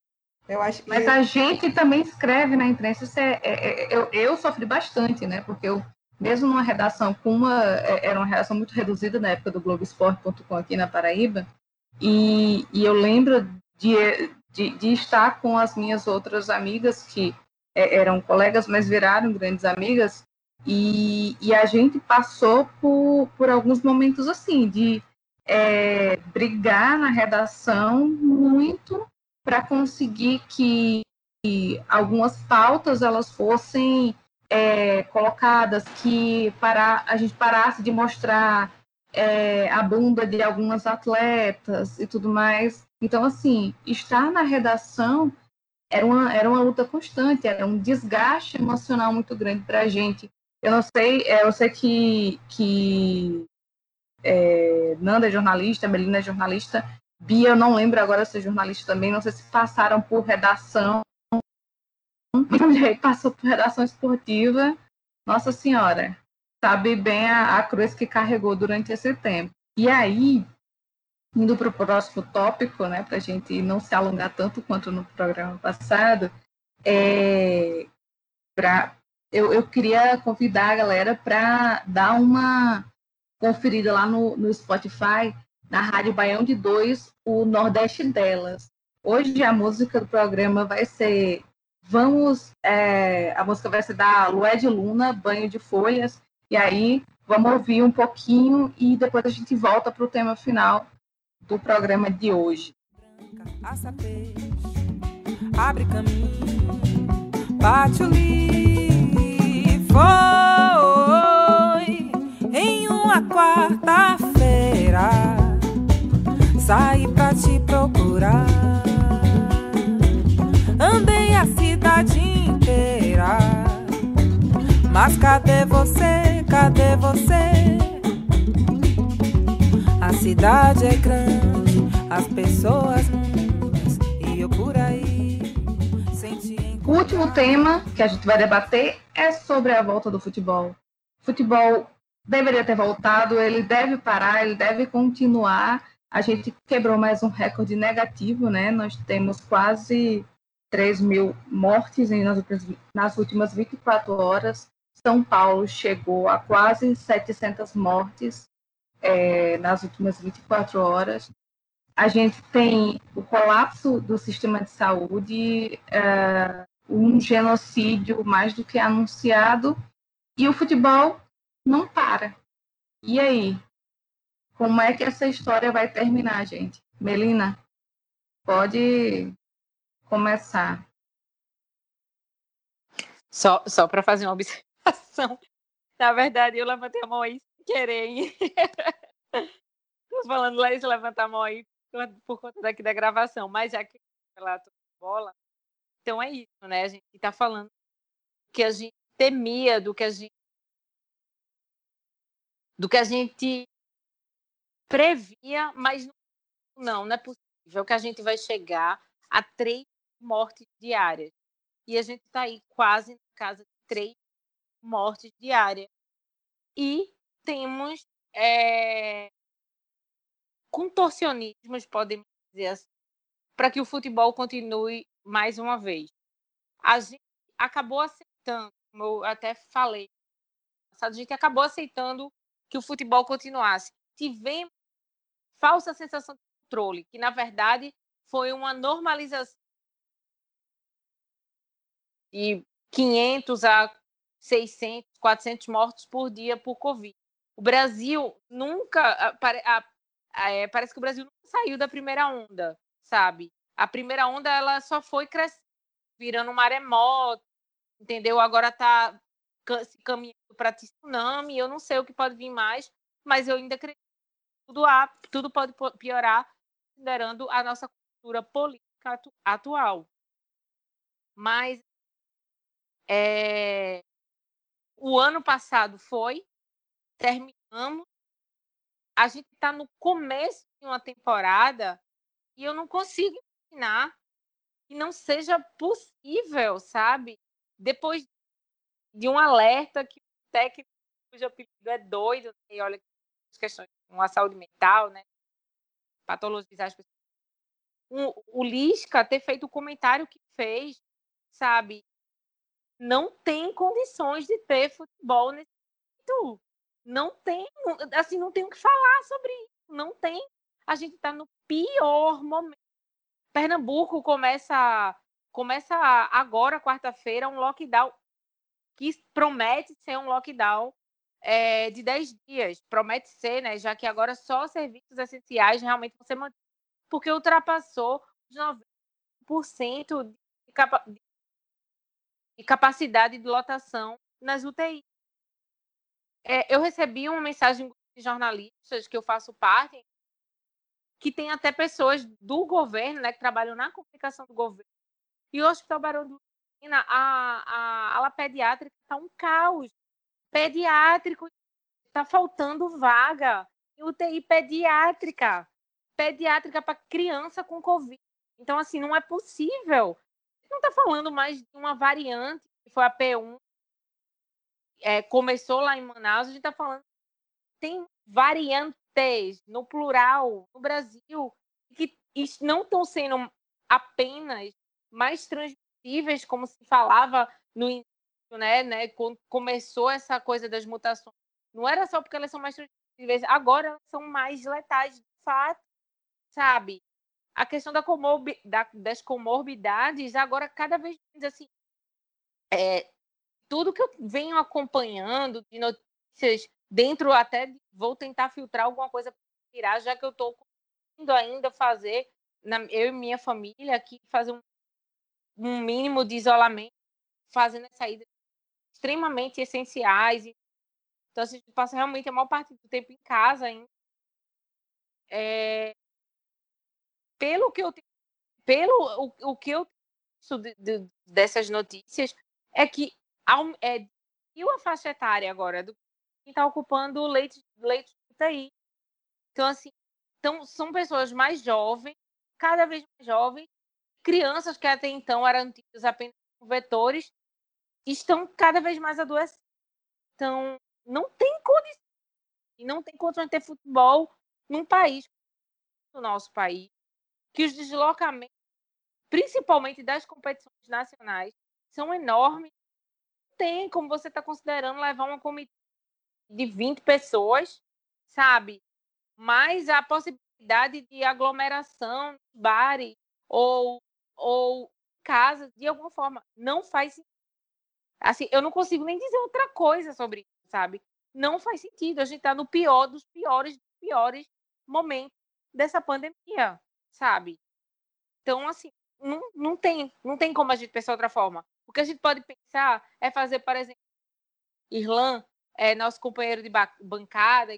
Eu acho que... Mas a gente também escreve na imprensa. Isso é, é, é, eu, eu sofri bastante, né? Porque eu, mesmo numa redação com uma. É, era uma redação muito reduzida na época do Globoesporte.com aqui na Paraíba. E, e eu lembro de, de, de, estar com as minhas outras amigas, que é, eram colegas, mas viraram grandes amigas, e, e a gente passou por, por alguns momentos assim, de é, brigar na redação muito para conseguir que algumas pautas elas fossem é, colocadas, que para, a gente parasse de mostrar é, a bunda de algumas atletas e tudo mais. Então, assim, estar na redação era uma, era uma luta constante, era um desgaste emocional muito grande para a gente. Eu não sei, é, eu sei que, que é, Nanda é jornalista, Melina é jornalista, Bia, eu não lembro agora se é jornalista também, não sei se passaram por redação. Passou por redação esportiva. Nossa Senhora, sabe bem a, a cruz que carregou durante esse tempo. E aí, indo para o próximo tópico, né, para a gente não se alongar tanto quanto no programa passado, é, pra, eu, eu queria convidar a galera para dar uma conferida lá no, no Spotify, na Rádio Baião de Dois, o Nordeste delas. Hoje a música do programa vai ser Vamos, é, a música vai ser da Lué de Luna, Banho de Folhas, e aí vamos ouvir um pouquinho e depois a gente volta para o tema final do programa de hoje. Abre caminho, bate o foi em uma quarta-feira. Saí pra te procurar. Andei a cidade inteira. Mas cadê você? Cadê você? A cidade é grande, as pessoas último tema que a gente vai debater é sobre a volta do futebol. O futebol deveria ter voltado, ele deve parar, ele deve continuar. A gente quebrou mais um recorde negativo, né? Nós temos quase 3 mil mortes nas últimas, nas últimas 24 horas. São Paulo chegou a quase 700 mortes é, nas últimas 24 horas. A gente tem o colapso do sistema de saúde, é, um genocídio mais do que anunciado, e o futebol não para. E aí? Como é que essa história vai terminar, gente? Melina, pode começar. Só, só para fazer uma observação. (laughs) Na verdade, eu levantei a mão aí sem querer. Estou (laughs) falando lá, isso levantar a mão aí por conta daqui da gravação. Mas já que relato bola, então é isso, né? A gente está falando que a gente temia, do que a gente do que a gente previa, mas não, não é possível que a gente vai chegar a três mortes diárias. E a gente está aí quase na casa de três mortes diárias. E temos é, contorcionismos, podemos dizer assim, para que o futebol continue mais uma vez. A gente acabou aceitando, como eu até falei, a gente acabou aceitando que o futebol continuasse. Tivemos falsa sensação de controle, que na verdade foi uma normalização de 500 a 600, 400 mortos por dia por Covid. O Brasil nunca, é, parece que o Brasil nunca saiu da primeira onda, sabe? A primeira onda ela só foi crescendo, virando um maremoto, entendeu? Agora está se caminhando para tsunami. Eu não sei o que pode vir mais, mas eu ainda acredito que tudo, há, tudo pode piorar, considerando a nossa cultura política atu atual. Mas é, o ano passado foi, terminamos, a gente está no começo de uma temporada e eu não consigo imaginar que não seja possível, sabe? Depois de um alerta que o técnico cujo apelido é doido, né? e olha as questões com a saúde mental, né? Patologizar as pessoas. Um, o Lisca ter feito o comentário que fez, sabe? Não tem condições de ter futebol nesse momento. Não tem, assim, não tem o que falar sobre isso. Não tem. A gente está no pior momento. Pernambuco começa começa agora, quarta-feira, um lockdown que promete ser um lockdown é, de 10 dias. Promete ser, né? Já que agora só serviços essenciais realmente ser mantidos, porque ultrapassou os 90% de, capa de capacidade de lotação nas UTIs. É, eu recebi uma mensagem de jornalistas que eu faço parte, que tem até pessoas do governo, né, que trabalham na comunicação do governo. E o Hospital Barão do a, a ala pediátrica está um caos. Pediátrico está faltando vaga. UTI pediátrica. Pediátrica para criança com Covid. Então, assim, não é possível. Não está falando mais de uma variante, que foi a P1, é, começou lá em Manaus, a gente está falando. Tem no plural, no Brasil, que não estão sendo apenas mais transmitidas possíveis, como se falava no início, né, né, quando começou essa coisa das mutações. Não era só porque elas são mais transmissíveis, agora elas são mais letais, de fato, sabe? A questão da comorbi da, das comorbidades, agora cada vez mais assim, é, tudo que eu venho acompanhando de notícias dentro até vou tentar filtrar alguma coisa para tirar, já que eu estou indo ainda fazer na, eu e minha família aqui fazer um um mínimo de isolamento, fazendo as saídas extremamente essenciais. Então, a gente passa realmente a maior parte do tempo em casa ainda. É... Pelo que eu pelo o, o que eu de, de, dessas notícias é que é, a faixa etária agora do está ocupando o leite, leite de UTI. Então, assim, então, são pessoas mais jovens, cada vez mais jovens, crianças que até então eram tidas apenas como vetores estão cada vez mais adoecendo. Então, não tem condição. E não tem condição de ter futebol num país, no nosso país, que os deslocamentos principalmente das competições nacionais, são enormes. Não tem como você está considerando levar uma comitiva de 20 pessoas, sabe? Mas a possibilidade de aglomeração, bares ou, ou casas, de alguma forma, não faz sentido. Assim, eu não consigo nem dizer outra coisa sobre isso, sabe? Não faz sentido. A gente está no pior dos piores, dos piores momentos dessa pandemia, sabe? Então, assim, não, não, tem, não tem como a gente pensar outra forma. O que a gente pode pensar é fazer, por exemplo, Irlan, é, nosso companheiro de bancada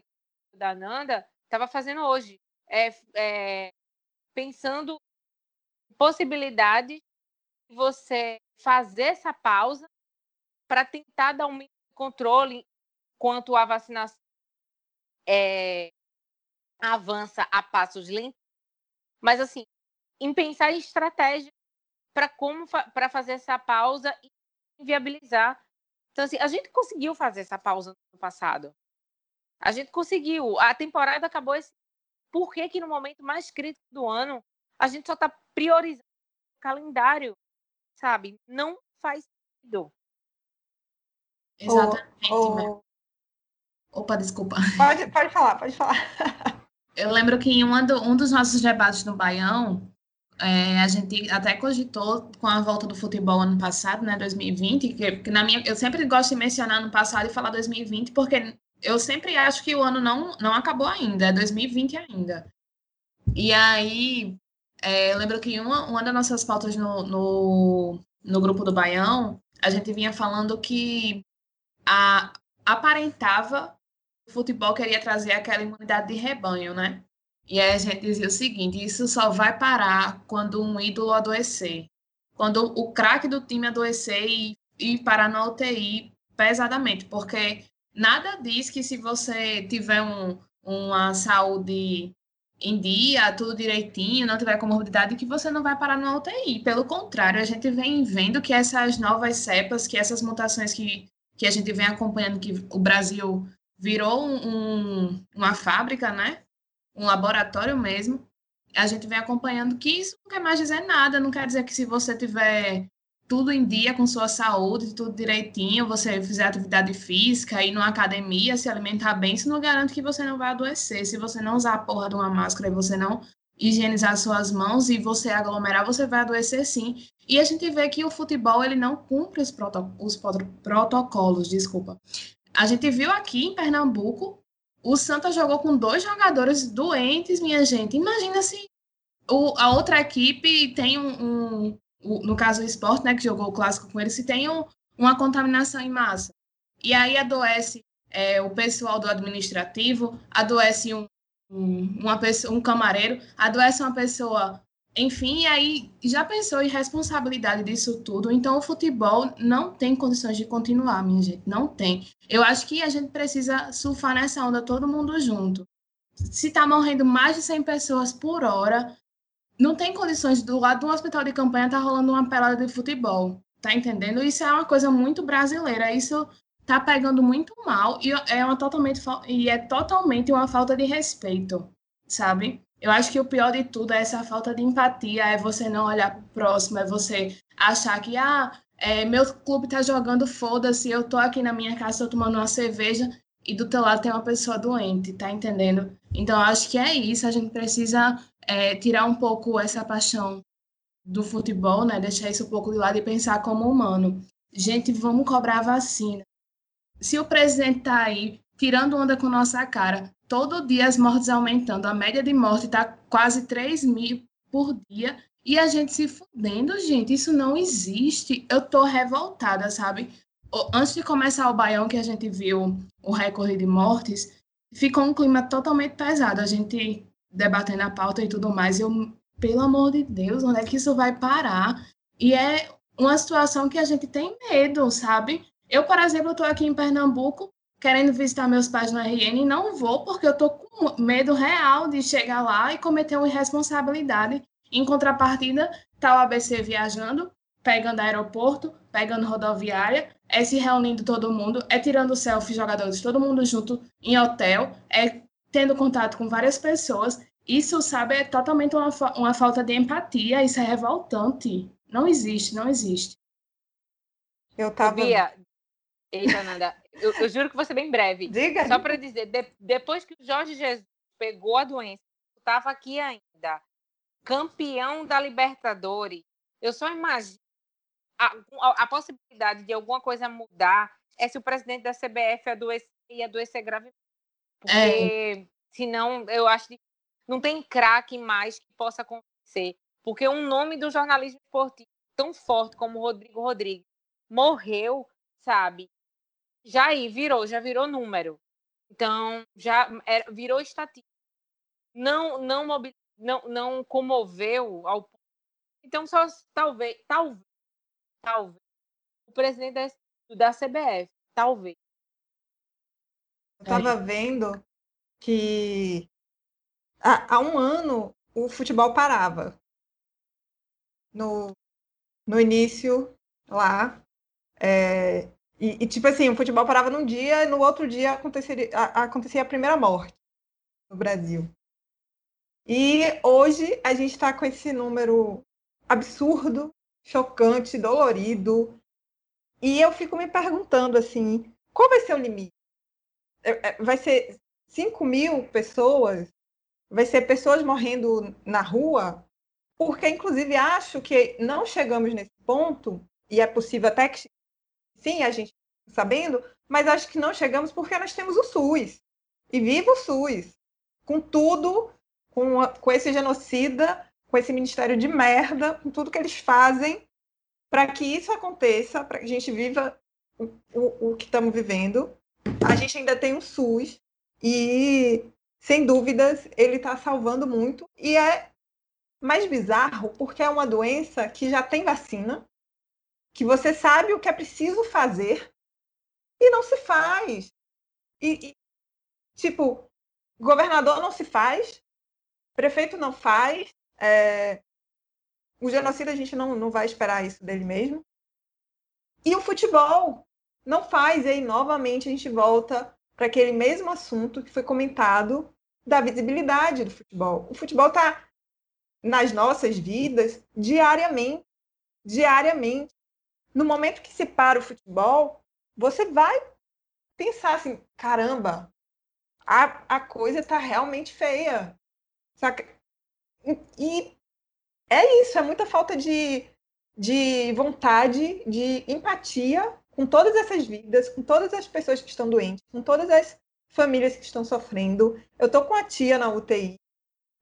da Nanda, estava fazendo hoje, é, é, pensando possibilidades de você fazer essa pausa para tentar dar um controle quanto à vacinação é, avança a passos lentos. Mas, assim, em pensar em estratégia para como para fazer essa pausa e viabilizar. Então, assim, a gente conseguiu fazer essa pausa no ano passado. A gente conseguiu. A temporada acabou esse. Por que, que no momento mais crítico do ano a gente só está priorizando o calendário? Sabe? Não faz sentido. Exatamente. Oh... Opa, desculpa. Pode, pode falar, pode falar. (laughs) Eu lembro que em do, um dos nossos debates no Baião, é, a gente até cogitou com a volta do futebol ano passado, né, 2020, que, que, na minha, eu sempre gosto de mencionar ano passado e falar 2020, porque eu sempre acho que o ano não, não acabou ainda, é 2020 ainda. E aí, é, eu lembro que uma, uma das nossas pautas no, no, no grupo do Baião, a gente vinha falando que a, aparentava o futebol queria trazer aquela imunidade de rebanho, né? E aí a gente dizia o seguinte: isso só vai parar quando um ídolo adoecer. Quando o craque do time adoecer e, e parar na UTI pesadamente. Porque nada diz que se você tiver um, uma saúde em dia, tudo direitinho, não tiver comorbidade, que você não vai parar na UTI. Pelo contrário, a gente vem vendo que essas novas cepas, que essas mutações que, que a gente vem acompanhando, que o Brasil virou um, uma fábrica, né? Um laboratório mesmo, a gente vem acompanhando que isso não quer mais dizer nada, não quer dizer que se você tiver tudo em dia com sua saúde, tudo direitinho, você fizer atividade física, ir numa academia, se alimentar bem, isso não garante que você não vai adoecer. Se você não usar a porra de uma máscara e você não higienizar suas mãos e você aglomerar, você vai adoecer sim. E a gente vê que o futebol ele não cumpre os, os protocolos, desculpa. A gente viu aqui em Pernambuco o Santa jogou com dois jogadores doentes, minha gente. Imagina se o, a outra equipe tem um, um, um, no caso o esporte, né, que jogou o clássico com ele, se tem um, uma contaminação em massa. E aí adoece é, o pessoal do administrativo, adoece um, um, uma pessoa, um camareiro, adoece uma pessoa enfim, aí já pensou em responsabilidade disso tudo? Então, o futebol não tem condições de continuar, minha gente, não tem. Eu acho que a gente precisa surfar nessa onda todo mundo junto. Se está morrendo mais de 100 pessoas por hora, não tem condições do lado do hospital de campanha tá rolando uma pelada de futebol, tá entendendo? Isso é uma coisa muito brasileira, isso tá pegando muito mal e é uma totalmente e é totalmente uma falta de respeito, sabe? Eu acho que o pior de tudo é essa falta de empatia, é você não olhar próximo, é você achar que, ah, é, meu clube tá jogando, foda-se, eu tô aqui na minha casa, tô tomando uma cerveja e do teu lado tem uma pessoa doente, tá entendendo? Então, acho que é isso, a gente precisa é, tirar um pouco essa paixão do futebol, né? Deixar isso um pouco de lado e pensar como humano. Gente, vamos cobrar vacina. Se o presidente tá aí tirando onda com nossa cara, todo dia as mortes aumentando. A média de morte está quase 3 mil por dia. E a gente se fudendo, gente. Isso não existe. Eu tô revoltada, sabe? Antes de começar o baião, que a gente viu o recorde de mortes, ficou um clima totalmente pesado. A gente debatendo a pauta e tudo mais. Eu, pelo amor de Deus, onde é que isso vai parar? E é uma situação que a gente tem medo, sabe? Eu, por exemplo, estou aqui em Pernambuco, querendo visitar meus pais no RN não vou porque eu tô com medo real de chegar lá e cometer uma irresponsabilidade. Em contrapartida, tá o ABC viajando, pegando aeroporto, pegando rodoviária, é se reunindo todo mundo, é tirando selfie jogadores todo mundo junto em hotel, é tendo contato com várias pessoas Isso, sabe, é totalmente uma, uma falta de empatia, isso é revoltante. Não existe, não existe. Eu tava. Bia, eita, Nanda, eu, eu juro que vou ser bem breve. Diga. Só para dizer, de- depois que o Jorge Jesus pegou a doença, eu estava aqui ainda, campeão da Libertadores, eu só imagino a, a- a possibilidade de alguma coisa mudar é se o presidente da CBF adoecer e adoecer gravemente. Porque senão eu acho que não tem craque mais que possa acontecer. Porque um nome do jornalismo esportivo tão forte como o Rodrigo Rodrigues morreu, sabe? Já aí virou, já virou número. Então, já era- virou estatística. Não, não, não, não comoveu ao. Então, só talvez, talvez, talvez, o presidente da, da CBF, talvez. Eu tava vendo que há, há um ano o futebol parava. No, no início, lá. é, e, e, tipo assim, o futebol parava num dia e no outro dia aconteceria, a- acontecia a primeira morte no Brasil. E hoje a gente está com esse número absurdo, chocante, dolorido. E eu fico me perguntando assim, qual vai ser o limite? É- é- Vai ser 5 mil pessoas? Vai ser pessoas morrendo na rua? Porque, inclusive, acho que não chegamos nesse ponto, e é possível até que sim, a gente está sabendo, mas acho que não chegamos porque nós temos o SUS. E viva o SUS! Com tudo, com, a- com esse genocida, com esse ministério de merda, com tudo que eles fazem para que isso aconteça, para que a gente viva o, o, o que estamos vivendo. A gente ainda tem o SUS e, sem dúvidas, ele está salvando muito. E é mais bizarro porque é uma doença que já tem vacina, que você sabe o que é preciso fazer e não se faz. E, e, tipo, governador não se faz, prefeito não faz, é, o genocida a gente não, não vai esperar isso dele mesmo. E o futebol não faz, e aí novamente a gente volta para aquele mesmo assunto que foi comentado da visibilidade do futebol. O futebol está nas nossas vidas diariamente, diariamente. No momento que se para o futebol, você vai pensar assim, caramba, a, a coisa está realmente feia. Saca? E, é isso, é muita falta de, de vontade, de empatia com todas essas vidas, com todas as pessoas que estão doentes, com todas as famílias que estão sofrendo. Eu tô com a tia na UTI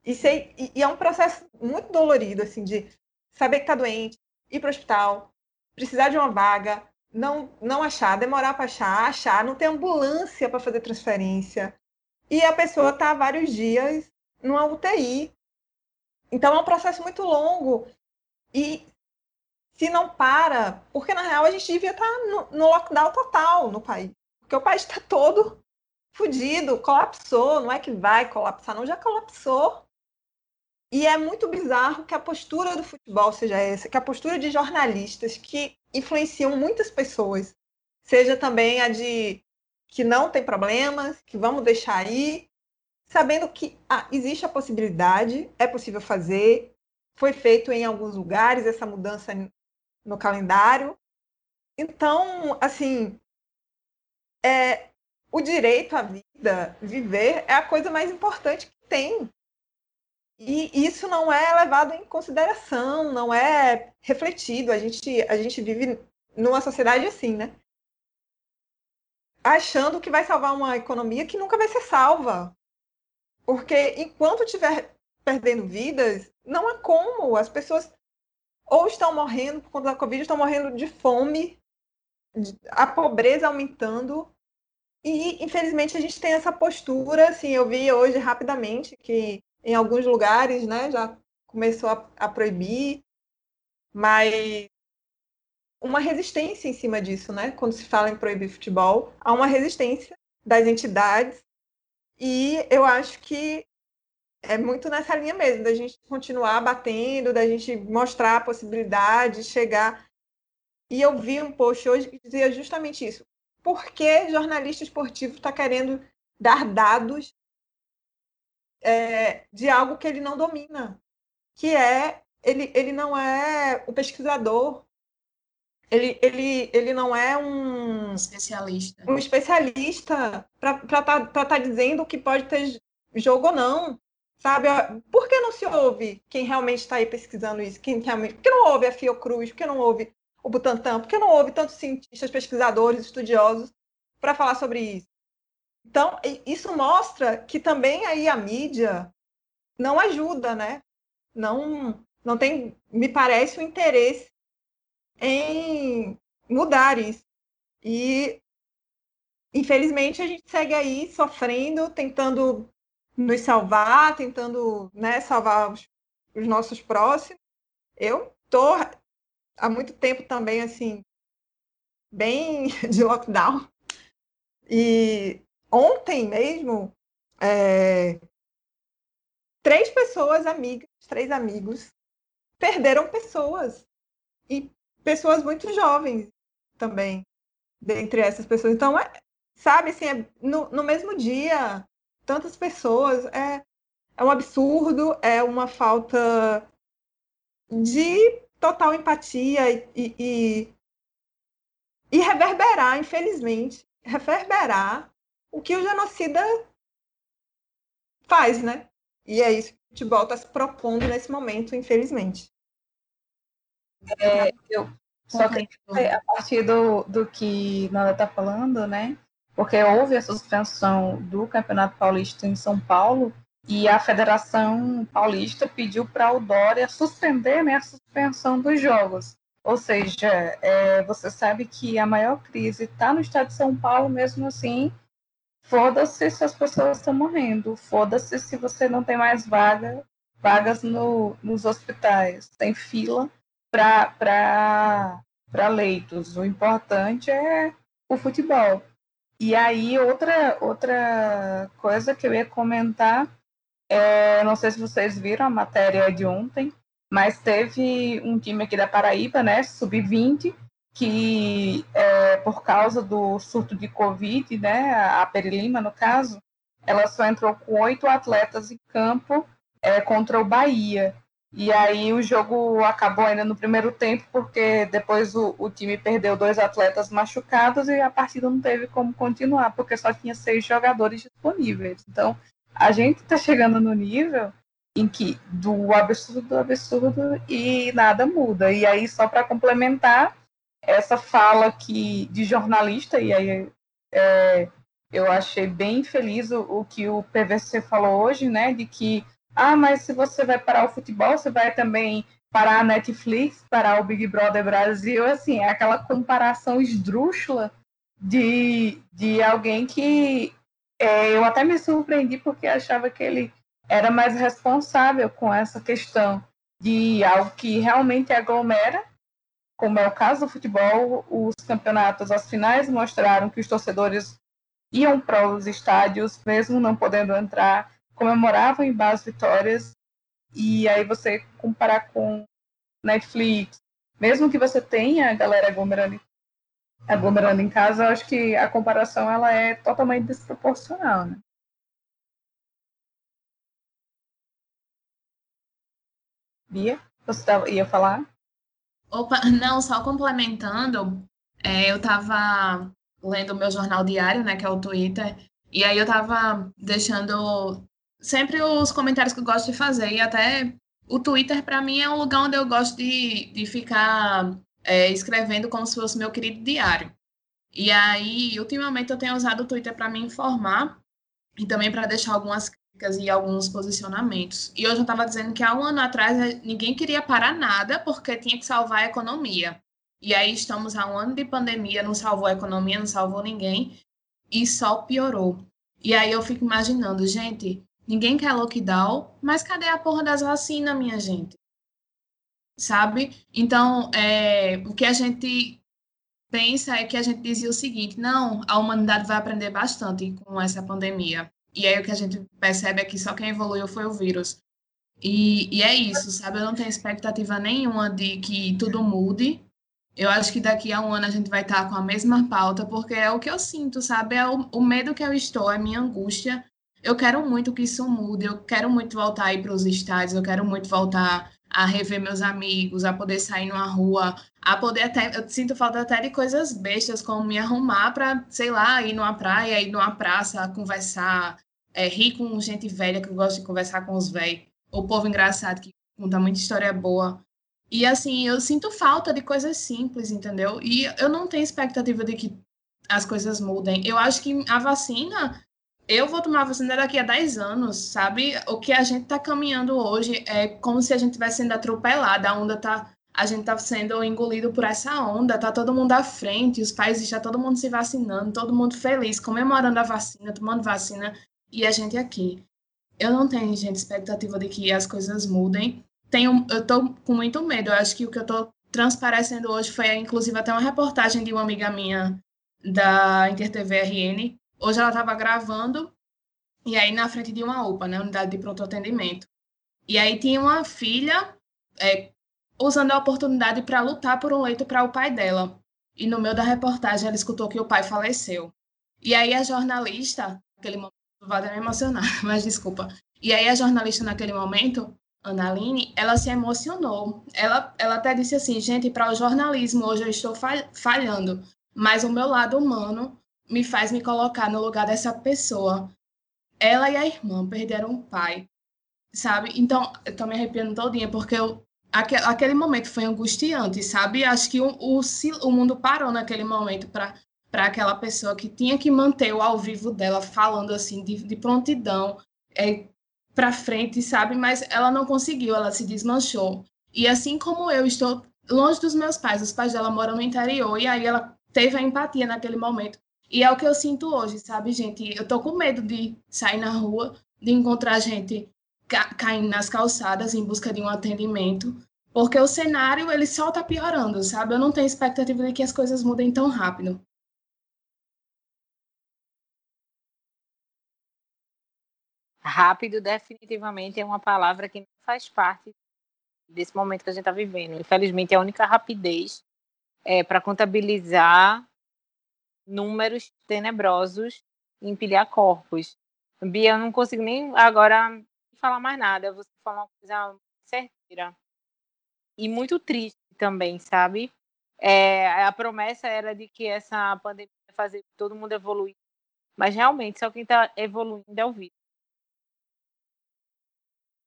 e sei e, e é um processo muito dolorido assim de saber que tá doente, ir para o hospital, precisar de uma vaga, não não achar, demorar para achar, achar, não ter ambulância para fazer transferência. E a pessoa tá há vários dias numa UTI. Então é um processo muito longo. E se não para, porque na real a gente devia estar no, no lockdown total no país. Porque o país está todo fudido, colapsou, não é que vai colapsar, não, já colapsou. E é muito bizarro que a postura do futebol seja essa, que a postura de jornalistas que influenciam muitas pessoas seja também a de que não tem problemas, que vamos deixar aí, sabendo que ah, existe a possibilidade, é possível fazer, foi feito em alguns lugares essa mudança no calendário. Então, assim, é, o direito à vida, viver, é a coisa mais importante que tem. E isso não é levado em consideração, não é refletido. A gente, a gente vive numa sociedade assim, né? Achando que vai salvar uma economia que nunca vai ser salva. Porque enquanto estiver perdendo vidas, não há como. As pessoas ou estão morrendo por conta da Covid, estão morrendo de fome, a pobreza aumentando. E, infelizmente, a gente tem essa postura, assim, eu vi hoje rapidamente que em alguns lugares, né, já começou a, a proibir, mas uma resistência em cima disso, né? Quando se fala em proibir futebol, há uma resistência das entidades e eu acho que é muito nessa linha mesmo, da gente continuar batendo, da gente mostrar a possibilidade de chegar. E eu vi um post hoje que dizia justamente isso. Por que jornalista esportivo está querendo dar dados é, de algo que ele não domina, que é ele, ele não é o pesquisador, ele, ele, ele não é um especialista, um especialista para estar tá, tá dizendo que pode ter jogo ou não. Sabe? Por que não se ouve quem realmente está aí pesquisando isso? Quem realmente... Por que não ouve a Fiocruz? Por que não ouve o Butantan? Por que não ouve tantos cientistas, pesquisadores, estudiosos para falar sobre isso? Então, isso mostra que também aí a mídia não ajuda, né? Não, não tem, me parece, o um interesse em mudar isso. E, infelizmente, a gente segue aí sofrendo, tentando nos salvar, tentando né, salvar os, os nossos próximos. Eu tô há muito tempo também, assim, bem (laughs) de lockdown. E ontem mesmo, é, três pessoas amigas, três amigos, perderam pessoas. E pessoas muito jovens também, dentre essas pessoas. Então, é, sabe, assim, é, no, no mesmo dia, tantas pessoas, é, é um absurdo, é uma falta de total empatia e, e, e reverberar, infelizmente, reverberar o que o genocida faz, né? E é isso que o futebol está se propondo nesse momento, infelizmente. É, eu só queria a partir do, do que Nada está falando, né? Porque houve a suspensão do Campeonato Paulista em São Paulo e a Federação Paulista pediu para o Dória suspender né, a suspensão dos jogos. Ou seja, é, você sabe que a maior crise está no estado de São Paulo, mesmo assim, foda-se se as pessoas estão morrendo, foda-se se você não tem mais vaga, vagas no, nos hospitais, tem fila para leitos. O importante é o futebol. E aí, outra, outra coisa que eu ia comentar, é, não sei se vocês viram a matéria de ontem, mas teve um time aqui da Paraíba, né, sub-20, que é, por causa do surto de Covid, né, a Perilima, no caso, ela só entrou com oito atletas em campo é, contra o Bahia. E aí o jogo acabou ainda no primeiro tempo, porque depois o, o, time perdeu dois atletas machucados e a partida não teve como continuar, porque só tinha seis jogadores disponíveis. Então, a gente está chegando no nível em que do absurdo do absurdo e nada muda. E aí, só para complementar, essa fala que de jornalista, e aí é, eu achei bem feliz o, o que o PVC falou hoje, né, de que ah, mas se você vai parar o futebol, você vai também parar a Netflix, parar o Big Brother Brasil, assim, é aquela comparação esdrúxula de, de alguém que é, eu até me surpreendi porque achava que ele era mais responsável com essa questão de algo que realmente aglomera, como é o caso do futebol, os campeonatos, as finais mostraram que os torcedores iam para os estádios, mesmo não podendo entrar, comemoravam em base vitórias e aí você comparar com Netflix, mesmo que você tenha a galera aglomerando, aglomerando em casa, eu acho que a comparação ela é totalmente desproporcional, né? Bia, você ia falar? Opa, (laughs) não, só complementando, é, eu estava lendo o meu jornal diário, né, que é o Twitter, e aí eu estava deixando sempre os comentários que eu gosto de fazer. E até o Twitter, para mim, é um lugar onde eu gosto de, de ficar é, escrevendo como se fosse meu querido diário. E aí, ultimamente, eu tenho usado o Twitter para me informar e também para deixar algumas e alguns posicionamentos. E hoje eu estava dizendo que há um ano atrás eh, ninguém queria parar nada porque tinha que salvar a economia. E aí estamos há um ano de pandemia, não salvou a economia, não salvou ninguém e só piorou. E aí eu fico imaginando, gente, Ninguém quer lockdown, mas cadê a porra das vacinas, minha gente? Sabe? Então, é, o que a gente pensa é que a gente dizia o seguinte: não, a humanidade vai aprender bastante com essa pandemia. E aí o que a gente percebe é que só quem evoluiu foi o vírus. E, e é isso, sabe? Eu não tenho expectativa nenhuma de que tudo mude. Eu acho que daqui a um ano a gente vai estar com a mesma pauta, porque é o que eu sinto, sabe? É o, o medo que eu estou, é a minha angústia eu quero muito que isso mude, eu quero muito voltar aí para os estádios, eu quero muito voltar a rever meus amigos, a poder sair numa rua, a poder até. Eu sinto falta até de coisas bestas, como me arrumar para, sei lá, ir numa praia, ir numa praça, conversar, é, rir com gente velha, que eu gosto de conversar com os velhos, o povo engraçado que conta muita história boa. E assim, eu sinto falta de coisas simples, entendeu? E eu não tenho expectativa de que as coisas mudem. Eu acho que a vacina eu vou tomar vacina daqui a 10 anos, sabe? O que a gente está caminhando hoje é como se a gente estivesse sendo atropelado, a onda tá. A gente está sendo engolido por essa onda, tá todo mundo à frente, os países já todo mundo se vacinando, todo mundo feliz, comemorando a vacina, tomando vacina, e a gente aqui. Eu não tenho, gente, expectativa de que as coisas mudem. Tenho, eu tô com muito medo. Eu acho que o que eu tô transparecendo hoje foi, inclusive, até uma reportagem de uma amiga minha da InterTVRN, Hoje ela estava gravando, e aí na frente de uma UPA, né, Unidade de Pronto Atendimento. E aí tinha uma filha é, usando a oportunidade para lutar por um leito para o pai dela. E no meio da reportagem ela escutou que o pai faleceu. E aí a jornalista, naquele momento, vou até me emocionar, (laughs) mas desculpa. E aí a jornalista naquele momento, Analine, ela se emocionou. Ela, ela até disse assim, gente, para o jornalismo hoje eu estou falhando, mas o meu lado humano me faz me colocar no lugar dessa pessoa. Ela e a irmã perderam o pai, sabe? Então, eu tô me arrepiando todinha, porque eu, aquele, aquele momento foi angustiante, sabe? Acho que o, o, o mundo parou naquele momento para para aquela pessoa que tinha que manter o ao vivo dela falando assim de, de prontidão é, para frente, sabe? Mas ela não conseguiu, ela se desmanchou. E assim como eu estou longe dos meus pais, os pais dela moram no interior e aí ela teve a empatia naquele momento e é o que eu sinto hoje, sabe, gente? Eu tô com medo de sair na rua, de encontrar gente ca caindo nas calçadas em busca de um atendimento, porque o cenário ele só tá piorando, sabe? Eu não tenho expectativa de que as coisas mudem tão rápido. Rápido, definitivamente, é uma palavra que não faz parte desse momento que a gente está vivendo. Infelizmente, é a única rapidez é, para contabilizar números tenebrosos e empilhar corpos. Bia, eu não consigo nem agora falar mais nada. Você falou uma coisa certeira. E muito triste também, sabe? É, a promessa era de que essa pandemia ia fazer todo mundo evoluir. Mas realmente, só quem está evoluindo é o vírus.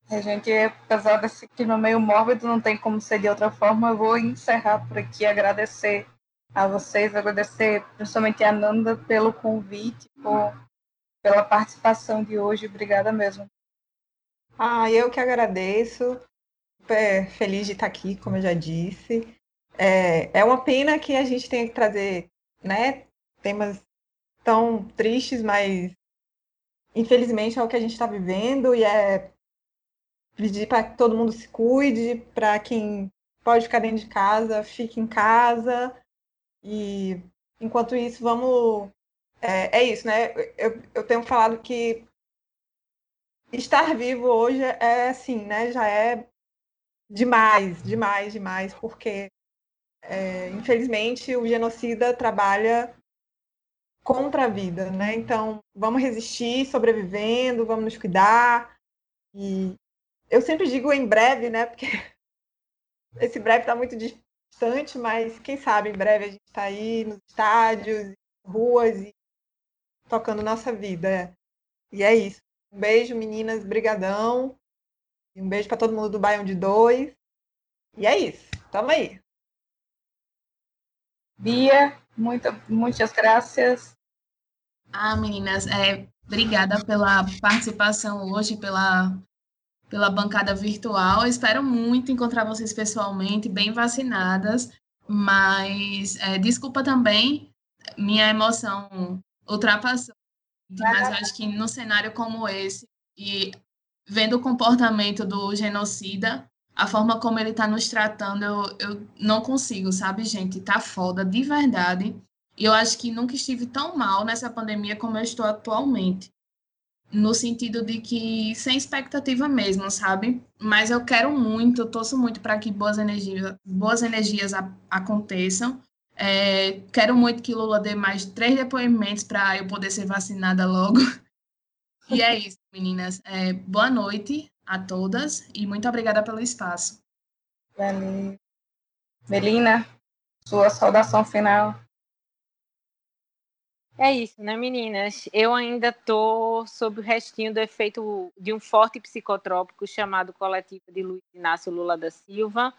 A gente, apesar desse clima meio mórbido, não tem como ser de outra forma. Eu vou encerrar por aqui, agradecer a vocês, agradecer principalmente a Nanda pelo convite, por, pela participação de hoje. Obrigada mesmo. Ah, eu que agradeço. Feliz de estar aqui, como eu já disse. É, é uma pena que a gente tenha que trazer né, temas tão tristes, mas infelizmente é o que a gente está vivendo e é pedir para que todo mundo se cuide, para quem pode ficar dentro de casa, fique em casa, e enquanto isso, vamos. É, é isso, né? Eu, eu tenho falado que estar vivo hoje é assim, né? Já é demais, demais, demais, porque é, infelizmente o genocida trabalha contra a vida, né? Então vamos resistir, sobrevivendo, vamos nos cuidar. E eu sempre digo em breve, né? Porque (laughs) esse breve está muito distante, mas quem sabe em breve a gente está aí nos estádios, ruas e tocando nossa vida. E é isso. Um beijo, meninas, brigadão. E um beijo para todo mundo do Baião de Dois. E é isso. Tamo aí. Bia, muito, muitas graças. Ah, meninas, é, obrigada pela participação hoje, pela pela bancada virtual. Eu espero muito encontrar vocês pessoalmente, bem vacinadas, mas é, desculpa também, minha emoção ultrapassou. Mas acho que no cenário como esse, e vendo o comportamento do genocida, a forma como ele está nos tratando, eu, eu não consigo, sabe, gente? Tá foda, de verdade. E eu acho que nunca estive tão mal nessa pandemia como eu estou atualmente no sentido de que sem expectativa mesmo, sabe? Mas eu quero muito, eu torço muito para que boas energias, boas energias a, aconteçam. É, quero muito que Lula dê mais três depoimentos para eu poder ser vacinada logo. (laughs) E é isso, meninas. É, boa noite a todas e muito obrigada pelo espaço. Melina, sua saudação final. É isso, né, meninas? Eu ainda tô sob o restinho do efeito de um forte psicotrópico chamado coletivo de Luiz Inácio Lula da Silva,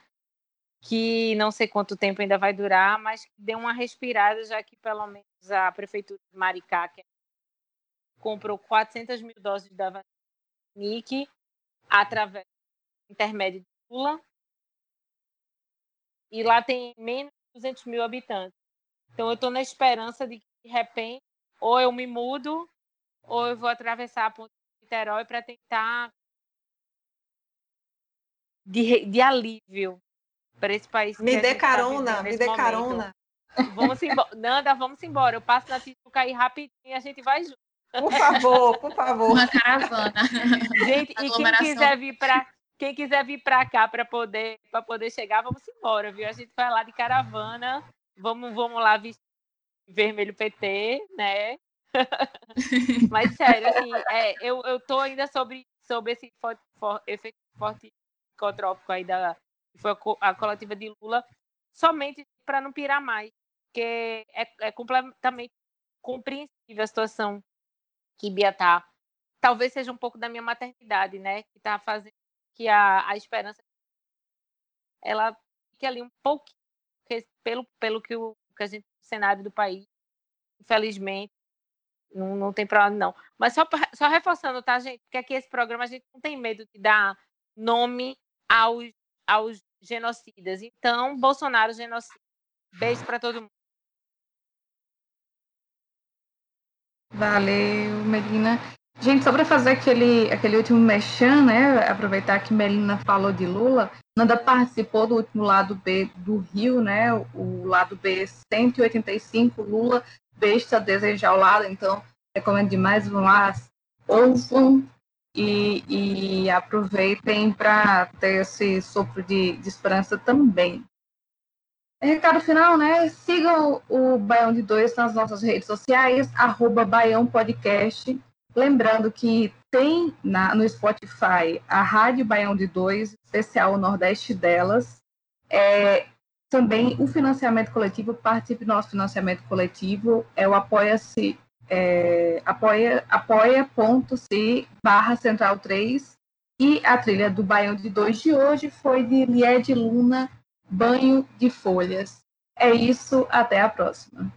que não sei quanto tempo ainda vai durar, mas deu uma respirada, já que pelo menos a prefeitura de Maricá que comprou 400 mil doses da vacina NIC através do intermédio de Lula. E lá tem menos de 200 mil habitantes. Então eu estou na esperança de que de repente, ou eu me mudo, ou eu vou atravessar a ponte de Niterói para tentar de, de alívio para esse país. Me dê tá carona, me dê momento. carona. Vamos embora. Nanda, vamos embora. Eu passo na Tijuca aí rapidinho e a gente vai junto. Por favor, por favor. Uma caravana. Gente, e quem quiser vir para quem quiser vir para cá para poder para poder chegar, vamos embora, viu? A gente vai lá de caravana. Vamos, vamos lá vestir vermelho PT, né? (laughs) Mas sério, assim, é, eu, eu tô ainda sobre, sobre esse forte, for, efeito forte psicotrópico aí da que foi a, a coletiva de Lula, somente para não pirar mais, porque é, é completamente compreensível a situação que Bia tá. Talvez seja um pouco da minha maternidade, né? Que tá fazendo que a, a esperança ela fique ali um pouquinho, pelo, pelo que, o, que a gente cenário do país. Infelizmente, não, não tem problema, não. Mas só, só reforçando, tá, gente? Porque aqui esse programa a gente não tem medo de dar nome aos, aos genocidas. Então, Bolsonaro genocida. Beijo para todo mundo. Valeu, Melina. Gente, só para fazer aquele, aquele último mechan, né? Aproveitar que Melina falou de Lula, Nanda participou do último lado B do Rio, né? O lado B 185, Lula, besta desejar o lado, então recomendo demais, vão lá, ouçam e, e aproveitem para ter esse sopro de, de esperança também. Recado final, né? Sigam o Baião de Dois nas nossas redes sociais, arroba Baião Podcast. Lembrando que tem na, no Spotify a Rádio Baião de Dois, especial Nordeste delas. É, também o financiamento coletivo, participe do nosso financiamento coletivo, é o apoia-se, é, apoia, apoia.se barra central 3 e a trilha do Baião de Dois de hoje foi de Lied Luna, Banho de Folhas. É isso, até a próxima.